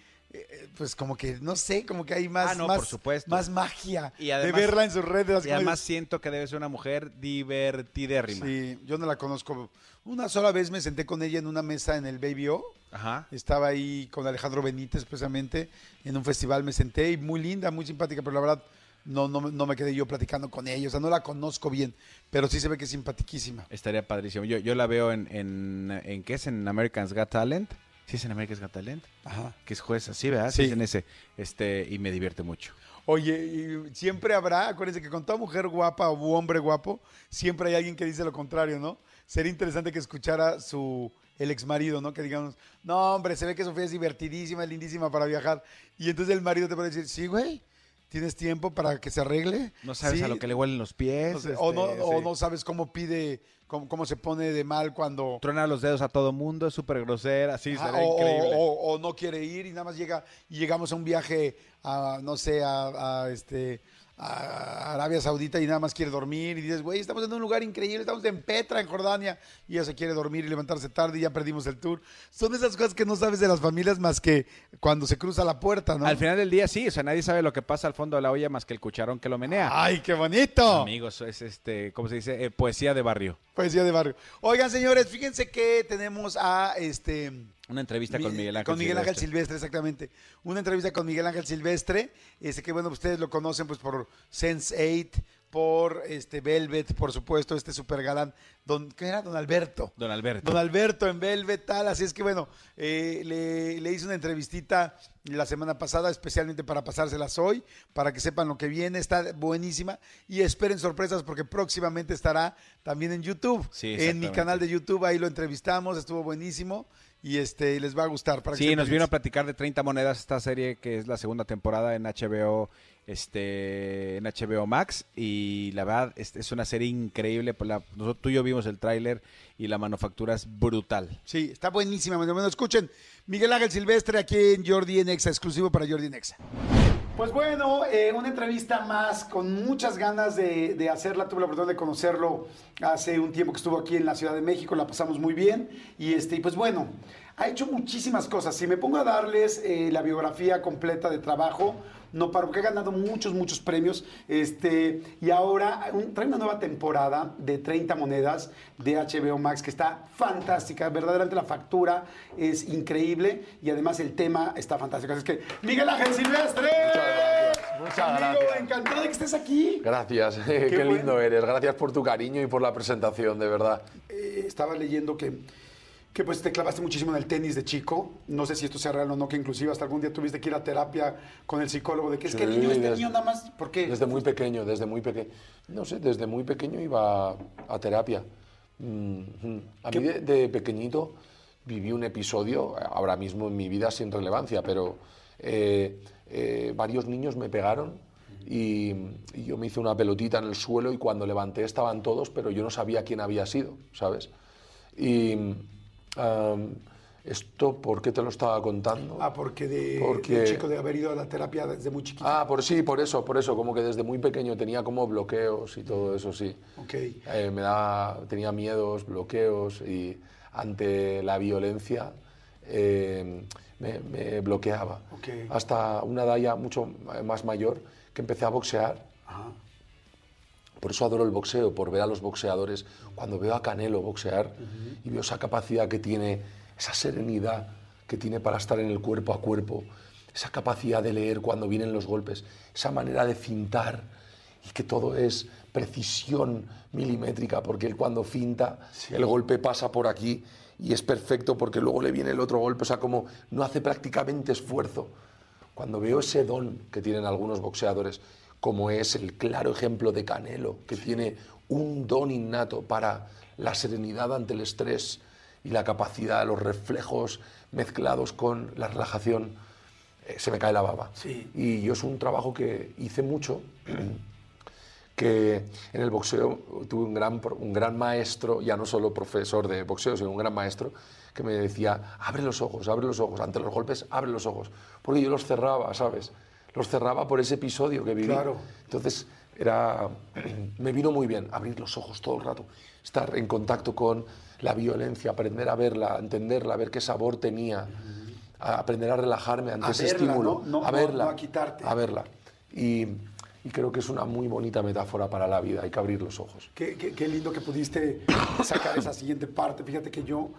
pues como que, no sé, como que hay más, Ah, no, más, por supuesto. más magia Y además- de verla en sus redes. Y además siento que debe ser una mujer divertidérrima. Sí, yo no la conozco. Una sola vez me senté con ella en una mesa en el Baby O. Ajá. Estaba ahí con Alejandro Benítez, precisamente, en un festival me senté y muy linda, muy simpática, pero la verdad no, no, me- no me quedé yo platicando con ella. O sea, no la conozco bien, pero sí se ve que es simpatiquísima. Estaría padrísimo. Yo, yo la veo en, en, en ¿qué es? En American's Got Talent. Sí, es en American's Got Talent. Ajá. Que es jueza, sí, ¿verdad? Sí. Sí. es en ese. Este, y me divierte mucho. Oye, y siempre habrá, acuérdense que con toda mujer guapa o hombre guapo, siempre hay alguien que dice lo contrario, ¿no? Sería interesante que escuchara su el ex marido, ¿no? Que digamos, no, hombre, se ve que Sofía es divertidísima, es lindísima para viajar. Y entonces el marido te puede decir, sí, güey, ¿tienes tiempo para que se arregle? No sabes Sí. a lo que le huelen los pies. No sé, o, no, este, o no sabes cómo pide, cómo, cómo se pone de mal cuando... Truena los dedos a todo mundo, es súper grosera. Sí, Ajá, sería o, increíble. o- o- o no quiere ir y nada más llega y llegamos a un viaje a, no sé, a, a, este a Arabia Saudita y nada más quiere dormir y dices, güey, estamos en un lugar increíble, estamos en Petra, en Jordania, y ella se quiere dormir y levantarse tarde y ya perdimos el tour. Son esas cosas que no sabes de las familias más que cuando se cruza la puerta, ¿no? Al final del día sí, o sea, nadie sabe lo que pasa al fondo de la olla más que el cucharón que lo menea. ¡Ay, qué bonito! Amigos, es este, ¿cómo se dice? Eh, poesía de barrio. Poesía de barrio. Oigan, señores, fíjense que tenemos a este... Una entrevista con Mi- Miguel Ángel. Con Miguel Ángel Silvestre. Silvestre, exactamente. Una entrevista con Miguel Ángel Silvestre. Este que bueno, ustedes lo conocen pues por Sense8, por este Velvet, por supuesto, este super galán. Don, ¿Qué era? Don Alberto. Don Alberto. Don Alberto en Velvet, tal. Así es que bueno, eh, le, le hice una entrevistita la semana pasada, especialmente para pasárselas hoy, para que sepan lo que viene. Está buenísima. Y esperen sorpresas porque próximamente estará también en YouTube. Sí, en mi canal de YouTube, ahí lo entrevistamos, estuvo buenísimo. Y este les va a gustar. Para Sí, nos vino a platicar de 30 monedas esta serie que es la segunda temporada en HBO, este, en HBO Max y la verdad es, es una serie increíble. la- nosotros tú y yo vimos el tráiler y la manufactura es brutal. Sí, está buenísima. Bueno, escuchen, Miguel Ángel Silvestre aquí en Jordi en Exa, exclusivo para Jordi en Exa. Pues bueno, eh, una entrevista más con muchas ganas de, de hacerla. Tuve la oportunidad de conocerlo hace un tiempo que estuvo aquí en la Ciudad de México, la pasamos muy bien. Y este, pues bueno, ha hecho muchísimas cosas. Si me pongo a darles eh, la biografía completa de trabajo, no paro, porque ha ganado muchos, muchos premios. Este, y ahora un- trae una nueva temporada de 30 monedas de HBO Max que está fantástica. Verdaderamente la factura es increíble y además el tema está fantástico. Así es que, Miguel Ángel Silvestre. Muchas Amigo, gracias. encantado de que estés aquí. Gracias, [laughs] qué, lindo eres. Gracias por tu cariño y por la presentación, de verdad. Eh, estaba leyendo que, que pues te clavaste muchísimo en el tenis de chico. No sé si esto sea real o no, que inclusive hasta algún día tuviste que ir a terapia con el psicólogo de que es que el niño, este niño nada más, ¿por qué? Desde muy pequeño, desde muy pequeño. No sé, desde muy pequeño iba a terapia. Mm, mm. A mí de, de pequeñito viví un episodio, ahora mismo en mi vida sin relevancia, pero eh, eh, varios niños me pegaron y, y yo me hice una pelotita en el suelo y cuando levanté estaban todos, pero yo no sabía quién había sido, ¿sabes? Y am, esto, ¿por qué te lo estaba contando? Ah, porque de, Porque- de chico de haber ido a la terapia desde muy chiquito. Ah, por sí, por eso, por eso, como que desde muy pequeño tenía como bloqueos y todo eso, sí. Ok. Eh, me daba, tenía miedos, bloqueos y ante la violencia eh, me, me bloqueaba. Ok. Hasta una edad ya mucho más mayor que empecé a boxear. Ajá. Por eso adoro el boxeo, por ver a los boxeadores. Cuando veo a Canelo boxear y veo esa capacidad que tiene, esa serenidad que tiene para estar en el cuerpo a cuerpo, esa capacidad de leer cuando vienen los golpes, esa manera de fintar y que todo es precisión milimétrica, porque él cuando finta, el golpe pasa por aquí y es perfecto porque luego le viene el otro golpe, o sea, como no hace prácticamente esfuerzo. Cuando veo ese don que tienen algunos boxeadores, como es el claro ejemplo de Canelo, que tiene un don innato para la serenidad ante el estrés y la capacidad, los reflejos mezclados con la relajación, eh, se me cae la baba. Sí. Y yo es un trabajo que hice mucho, [clears throat] que en el boxeo tuve un gran, un gran maestro, ya no solo profesor de boxeo, sino un gran maestro, que me decía, abre los ojos, abre los ojos, ante los golpes, abre los ojos, porque yo los cerraba, ¿sabes? Los cerraba por ese episodio que viví. Claro. Entonces, era, [clears throat] me vino muy bien abrir los ojos todo el rato, estar en contacto con la violencia, aprender a verla, entenderla, a ver qué sabor tenía, a aprender a relajarme ante A ese verla, estímulo, ¿no? No- a no- verla, no a quitarte. a verla. Y, y creo que es una muy bonita metáfora para la vida, hay que abrir los ojos. Qué, qué- qué lindo que pudiste sacar esa siguiente parte. Fíjate que yo,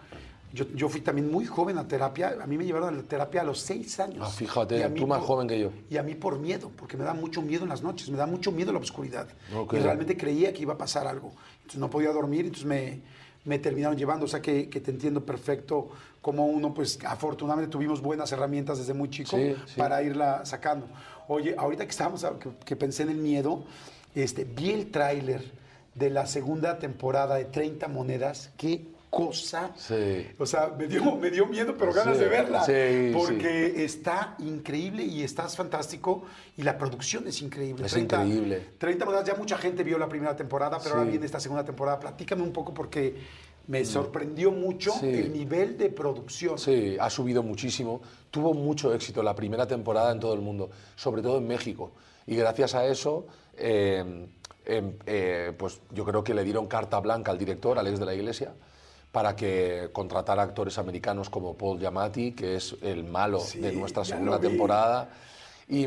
yo, yo fui también muy joven a terapia. A mí me llevaron a la terapia a los seis años. Ah, fíjate, tú más por- joven que yo. Y a mí por miedo, porque me da mucho miedo en las noches, me da mucho miedo la oscuridad. Y realmente creía que iba a pasar algo. Entonces no podía dormir, entonces me, me terminaron llevando. O sea que, que te entiendo perfecto como uno, pues afortunadamente tuvimos buenas herramientas desde muy chico Sí, sí. para irla sacando. Oye, ahorita que estábamos, que, que pensé en el miedo, este, vi el tráiler de la segunda temporada de 30 monedas. Qué cosa. Sí. O sea, me dio, me dio miedo, pero ganas Sí, de verla. sí, porque está increíble y estás fantástico y la producción es increíble. Es increíble. 30 monedas, ya mucha gente vio la primera temporada, pero ahora viene esta segunda temporada. Platícame un poco porque me sorprendió mucho el nivel de producción. Sí, ha subido muchísimo. Tuvo mucho éxito la primera temporada en todo el mundo, sobre todo en México. Y gracias a eso, eh, em, eh, pues yo creo que le dieron carta blanca al director, Alex de la Iglesia, para que contratara actores americanos como Paul Giamatti, que es el malo Sí, de nuestra segunda temporada. Y,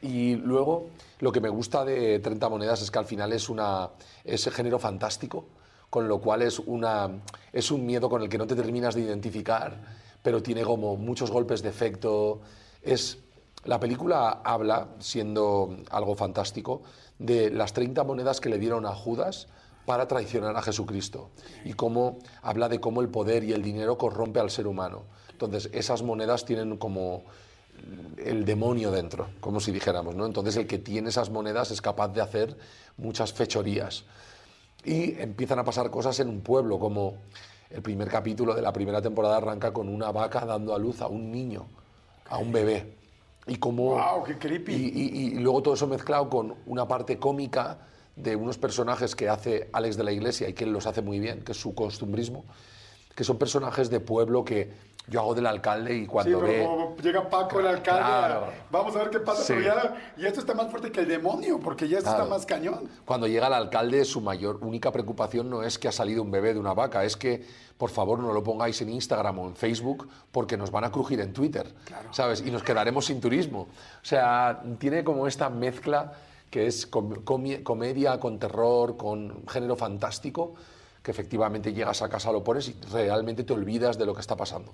y luego, lo que me gusta de 30 Monedas es que al final es, una, es género fantástico, con lo cual es, una, es un miedo con el que no te terminas de identificar, pero tiene como muchos golpes de efecto. Es, la película habla, siendo algo fantástico, de las 30 monedas que le dieron a Judas para traicionar a Jesucristo y cómo habla de cómo el poder y el dinero corrompe al ser humano. Entonces, esas monedas tienen como el demonio dentro, como si dijéramos, ¿no? Entonces, el que tiene esas monedas es capaz de hacer muchas fechorías. Y empiezan a pasar cosas en un pueblo, como el primer capítulo de la primera temporada arranca con una vaca dando a luz a un niño, a un bebé. Y como Guau, qué creepy. Y, y- y luego todo eso mezclado con una parte cómica de unos personajes que hace Alex de la Iglesia y que él los hace muy bien, que es su costumbrismo, que son personajes de pueblo que yo hago del alcalde y Sí, cuando pero ve... como llega Paco, el alcalde, Claro. vamos a ver qué pasa. Sí. Ya, y esto está más fuerte que el demonio, porque ya esto Claro. está más cañón. Cuando llega el alcalde, su mayor única preocupación no es que ha salido un bebé de una vaca, es que por favor no lo pongáis en Instagram o en Facebook porque nos van a crujir en Twitter, ¿sabes? Y nos quedaremos sin turismo. O sea, tiene como esta mezcla que es com- comedia con terror, con género fantástico, que efectivamente llegas a casa, lo pones y realmente te olvidas de lo que está pasando.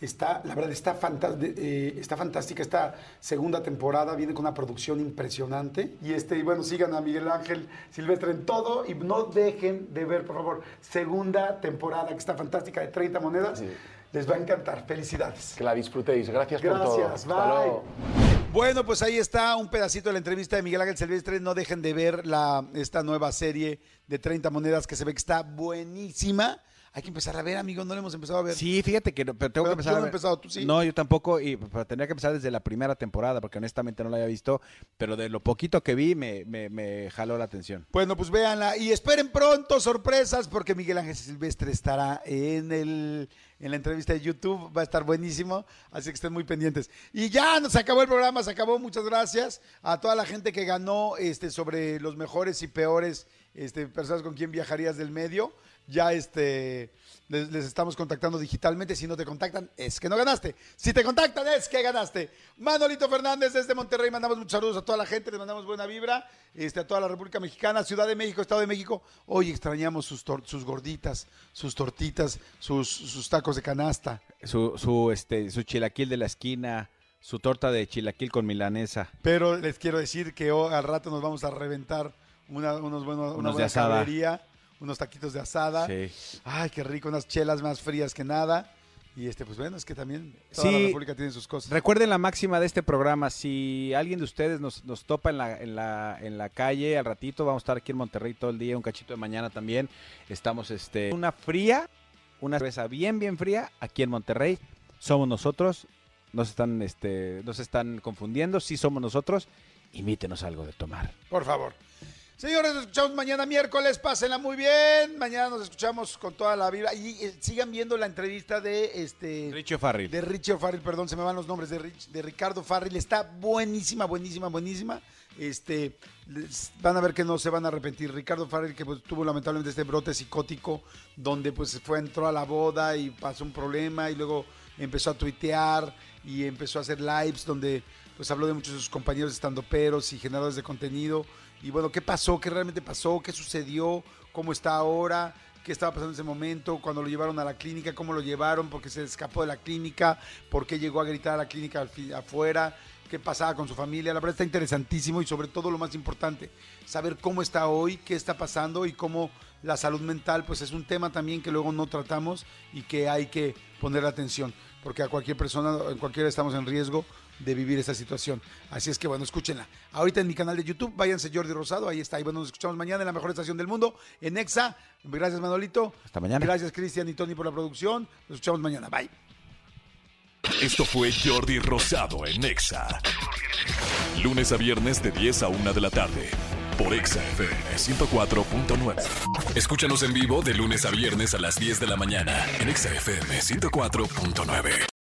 Está, la verdad, está, eh, está fantástica esta segunda temporada, viene con una producción impresionante. Y este, y bueno, sigan a Miguel Ángel Silvestre en todo y no dejen de ver, por favor, segunda temporada que está fantástica de 30 monedas. Sí. Les va a encantar. Felicidades. Que la disfrutéis. Gracias, por todo. Gracias, Hasta luego. Bueno, pues ahí está un pedacito de la entrevista de Miguel Ángel Silvestre. No dejen de ver la, esta nueva serie de 30 monedas que se ve que está buenísima. Hay que empezar a ver, amigo. No lo hemos empezado a ver. Sí, fíjate que no, pero tengo Pero que tú empezar. no a has ver. empezado, tú sí. No, yo tampoco, y pero tendría que empezar desde la primera temporada, porque honestamente no la había visto, pero de lo poquito que vi me, me, me jaló la atención. Bueno, pues véanla y esperen pronto sorpresas porque Miguel Ángel Silvestre estará en el en la entrevista de YouTube, va a estar buenísimo, así que estén muy pendientes. Y ya nos acabó el programa, se acabó, muchas gracias a toda la gente que ganó este sobre los mejores y peores este, personas con quien viajarías del medio. Ya este les, les estamos contactando digitalmente. Si no te contactan, es que no ganaste. Si te contactan, es que ganaste. Manolito Fernández desde Monterrey. Mandamos muchos saludos a toda la gente. Le mandamos buena vibra. Este, a toda la República Mexicana, Ciudad de México, Estado de México. Hoy extrañamos sus, sus gorditas, sus tortitas, sus, sus tacos de canasta. Su, su, este, su chilaquil de la esquina, su torta de chilaquil con milanesa. Pero les quiero decir que hoy, al rato nos vamos a reventar una, unos buenos, una Unos de buena asada. Unos taquitos de asada. Sí. Ay, qué rico, unas chelas más frías que nada. Y este, pues bueno, es que también toda Sí. la República tiene sus cosas. Recuerden la máxima de este programa, si alguien de ustedes nos, nos topa en la, en, la, en la calle al ratito, vamos a estar aquí en Monterrey todo el día, un cachito de mañana también. Estamos este una fría, una cerveza bien bien fría aquí en Monterrey. Somos nosotros. No se están este no se están confundiendo, sí somos nosotros. Invítenos algo de tomar. Por favor. Señores, nos escuchamos mañana miércoles. Pásenla muy bien. Mañana nos escuchamos con toda la vida. Y eh, sigan viendo la entrevista de este. Richie Farrell. De Richie Farrell, perdón, se me van los nombres de, Rich- de Ricardo Farrell. Está buenísima, buenísima, buenísima. Este, les- van a ver que no se van a arrepentir. Ricardo Farrell, que pues, tuvo lamentablemente este brote psicótico, donde pues fue, entró a la boda y pasó un problema y luego empezó a tuitear y empezó a hacer lives donde pues habló de muchos de sus compañeros estandoperos y generadores de contenido. Y bueno, ¿qué pasó? ¿Qué realmente pasó? ¿Qué sucedió? ¿Cómo está ahora? qué estaba pasando en ese momento, cuando lo llevaron a la clínica, cómo lo llevaron, por qué se escapó de la clínica, por qué llegó a gritar a la clínica afuera, qué pasaba con su familia. La verdad está interesantísimo y sobre todo lo más importante, saber cómo está hoy, qué está pasando y cómo la salud mental pues es un tema también que luego no tratamos y que hay que poner atención, porque a cualquier persona, en cualquiera estamos en riesgo de vivir esa situación. Así es que bueno, escúchenla. Ahorita en mi canal de YouTube, váyanse Jordi Rosado, ahí está. Y bueno, nos escuchamos mañana en la mejor estación del mundo, en EXA. Gracias Manolito. Hasta mañana. Gracias Cristian y Tony por la producción. Nos escuchamos mañana. Bye. Esto fue Jordi Rosado en Exa. Lunes a viernes de 10 a 1 de la tarde. Por Exa FM 104.9. Escúchanos en vivo de lunes a viernes a las 10 de la mañana. En Exa FM 104.9.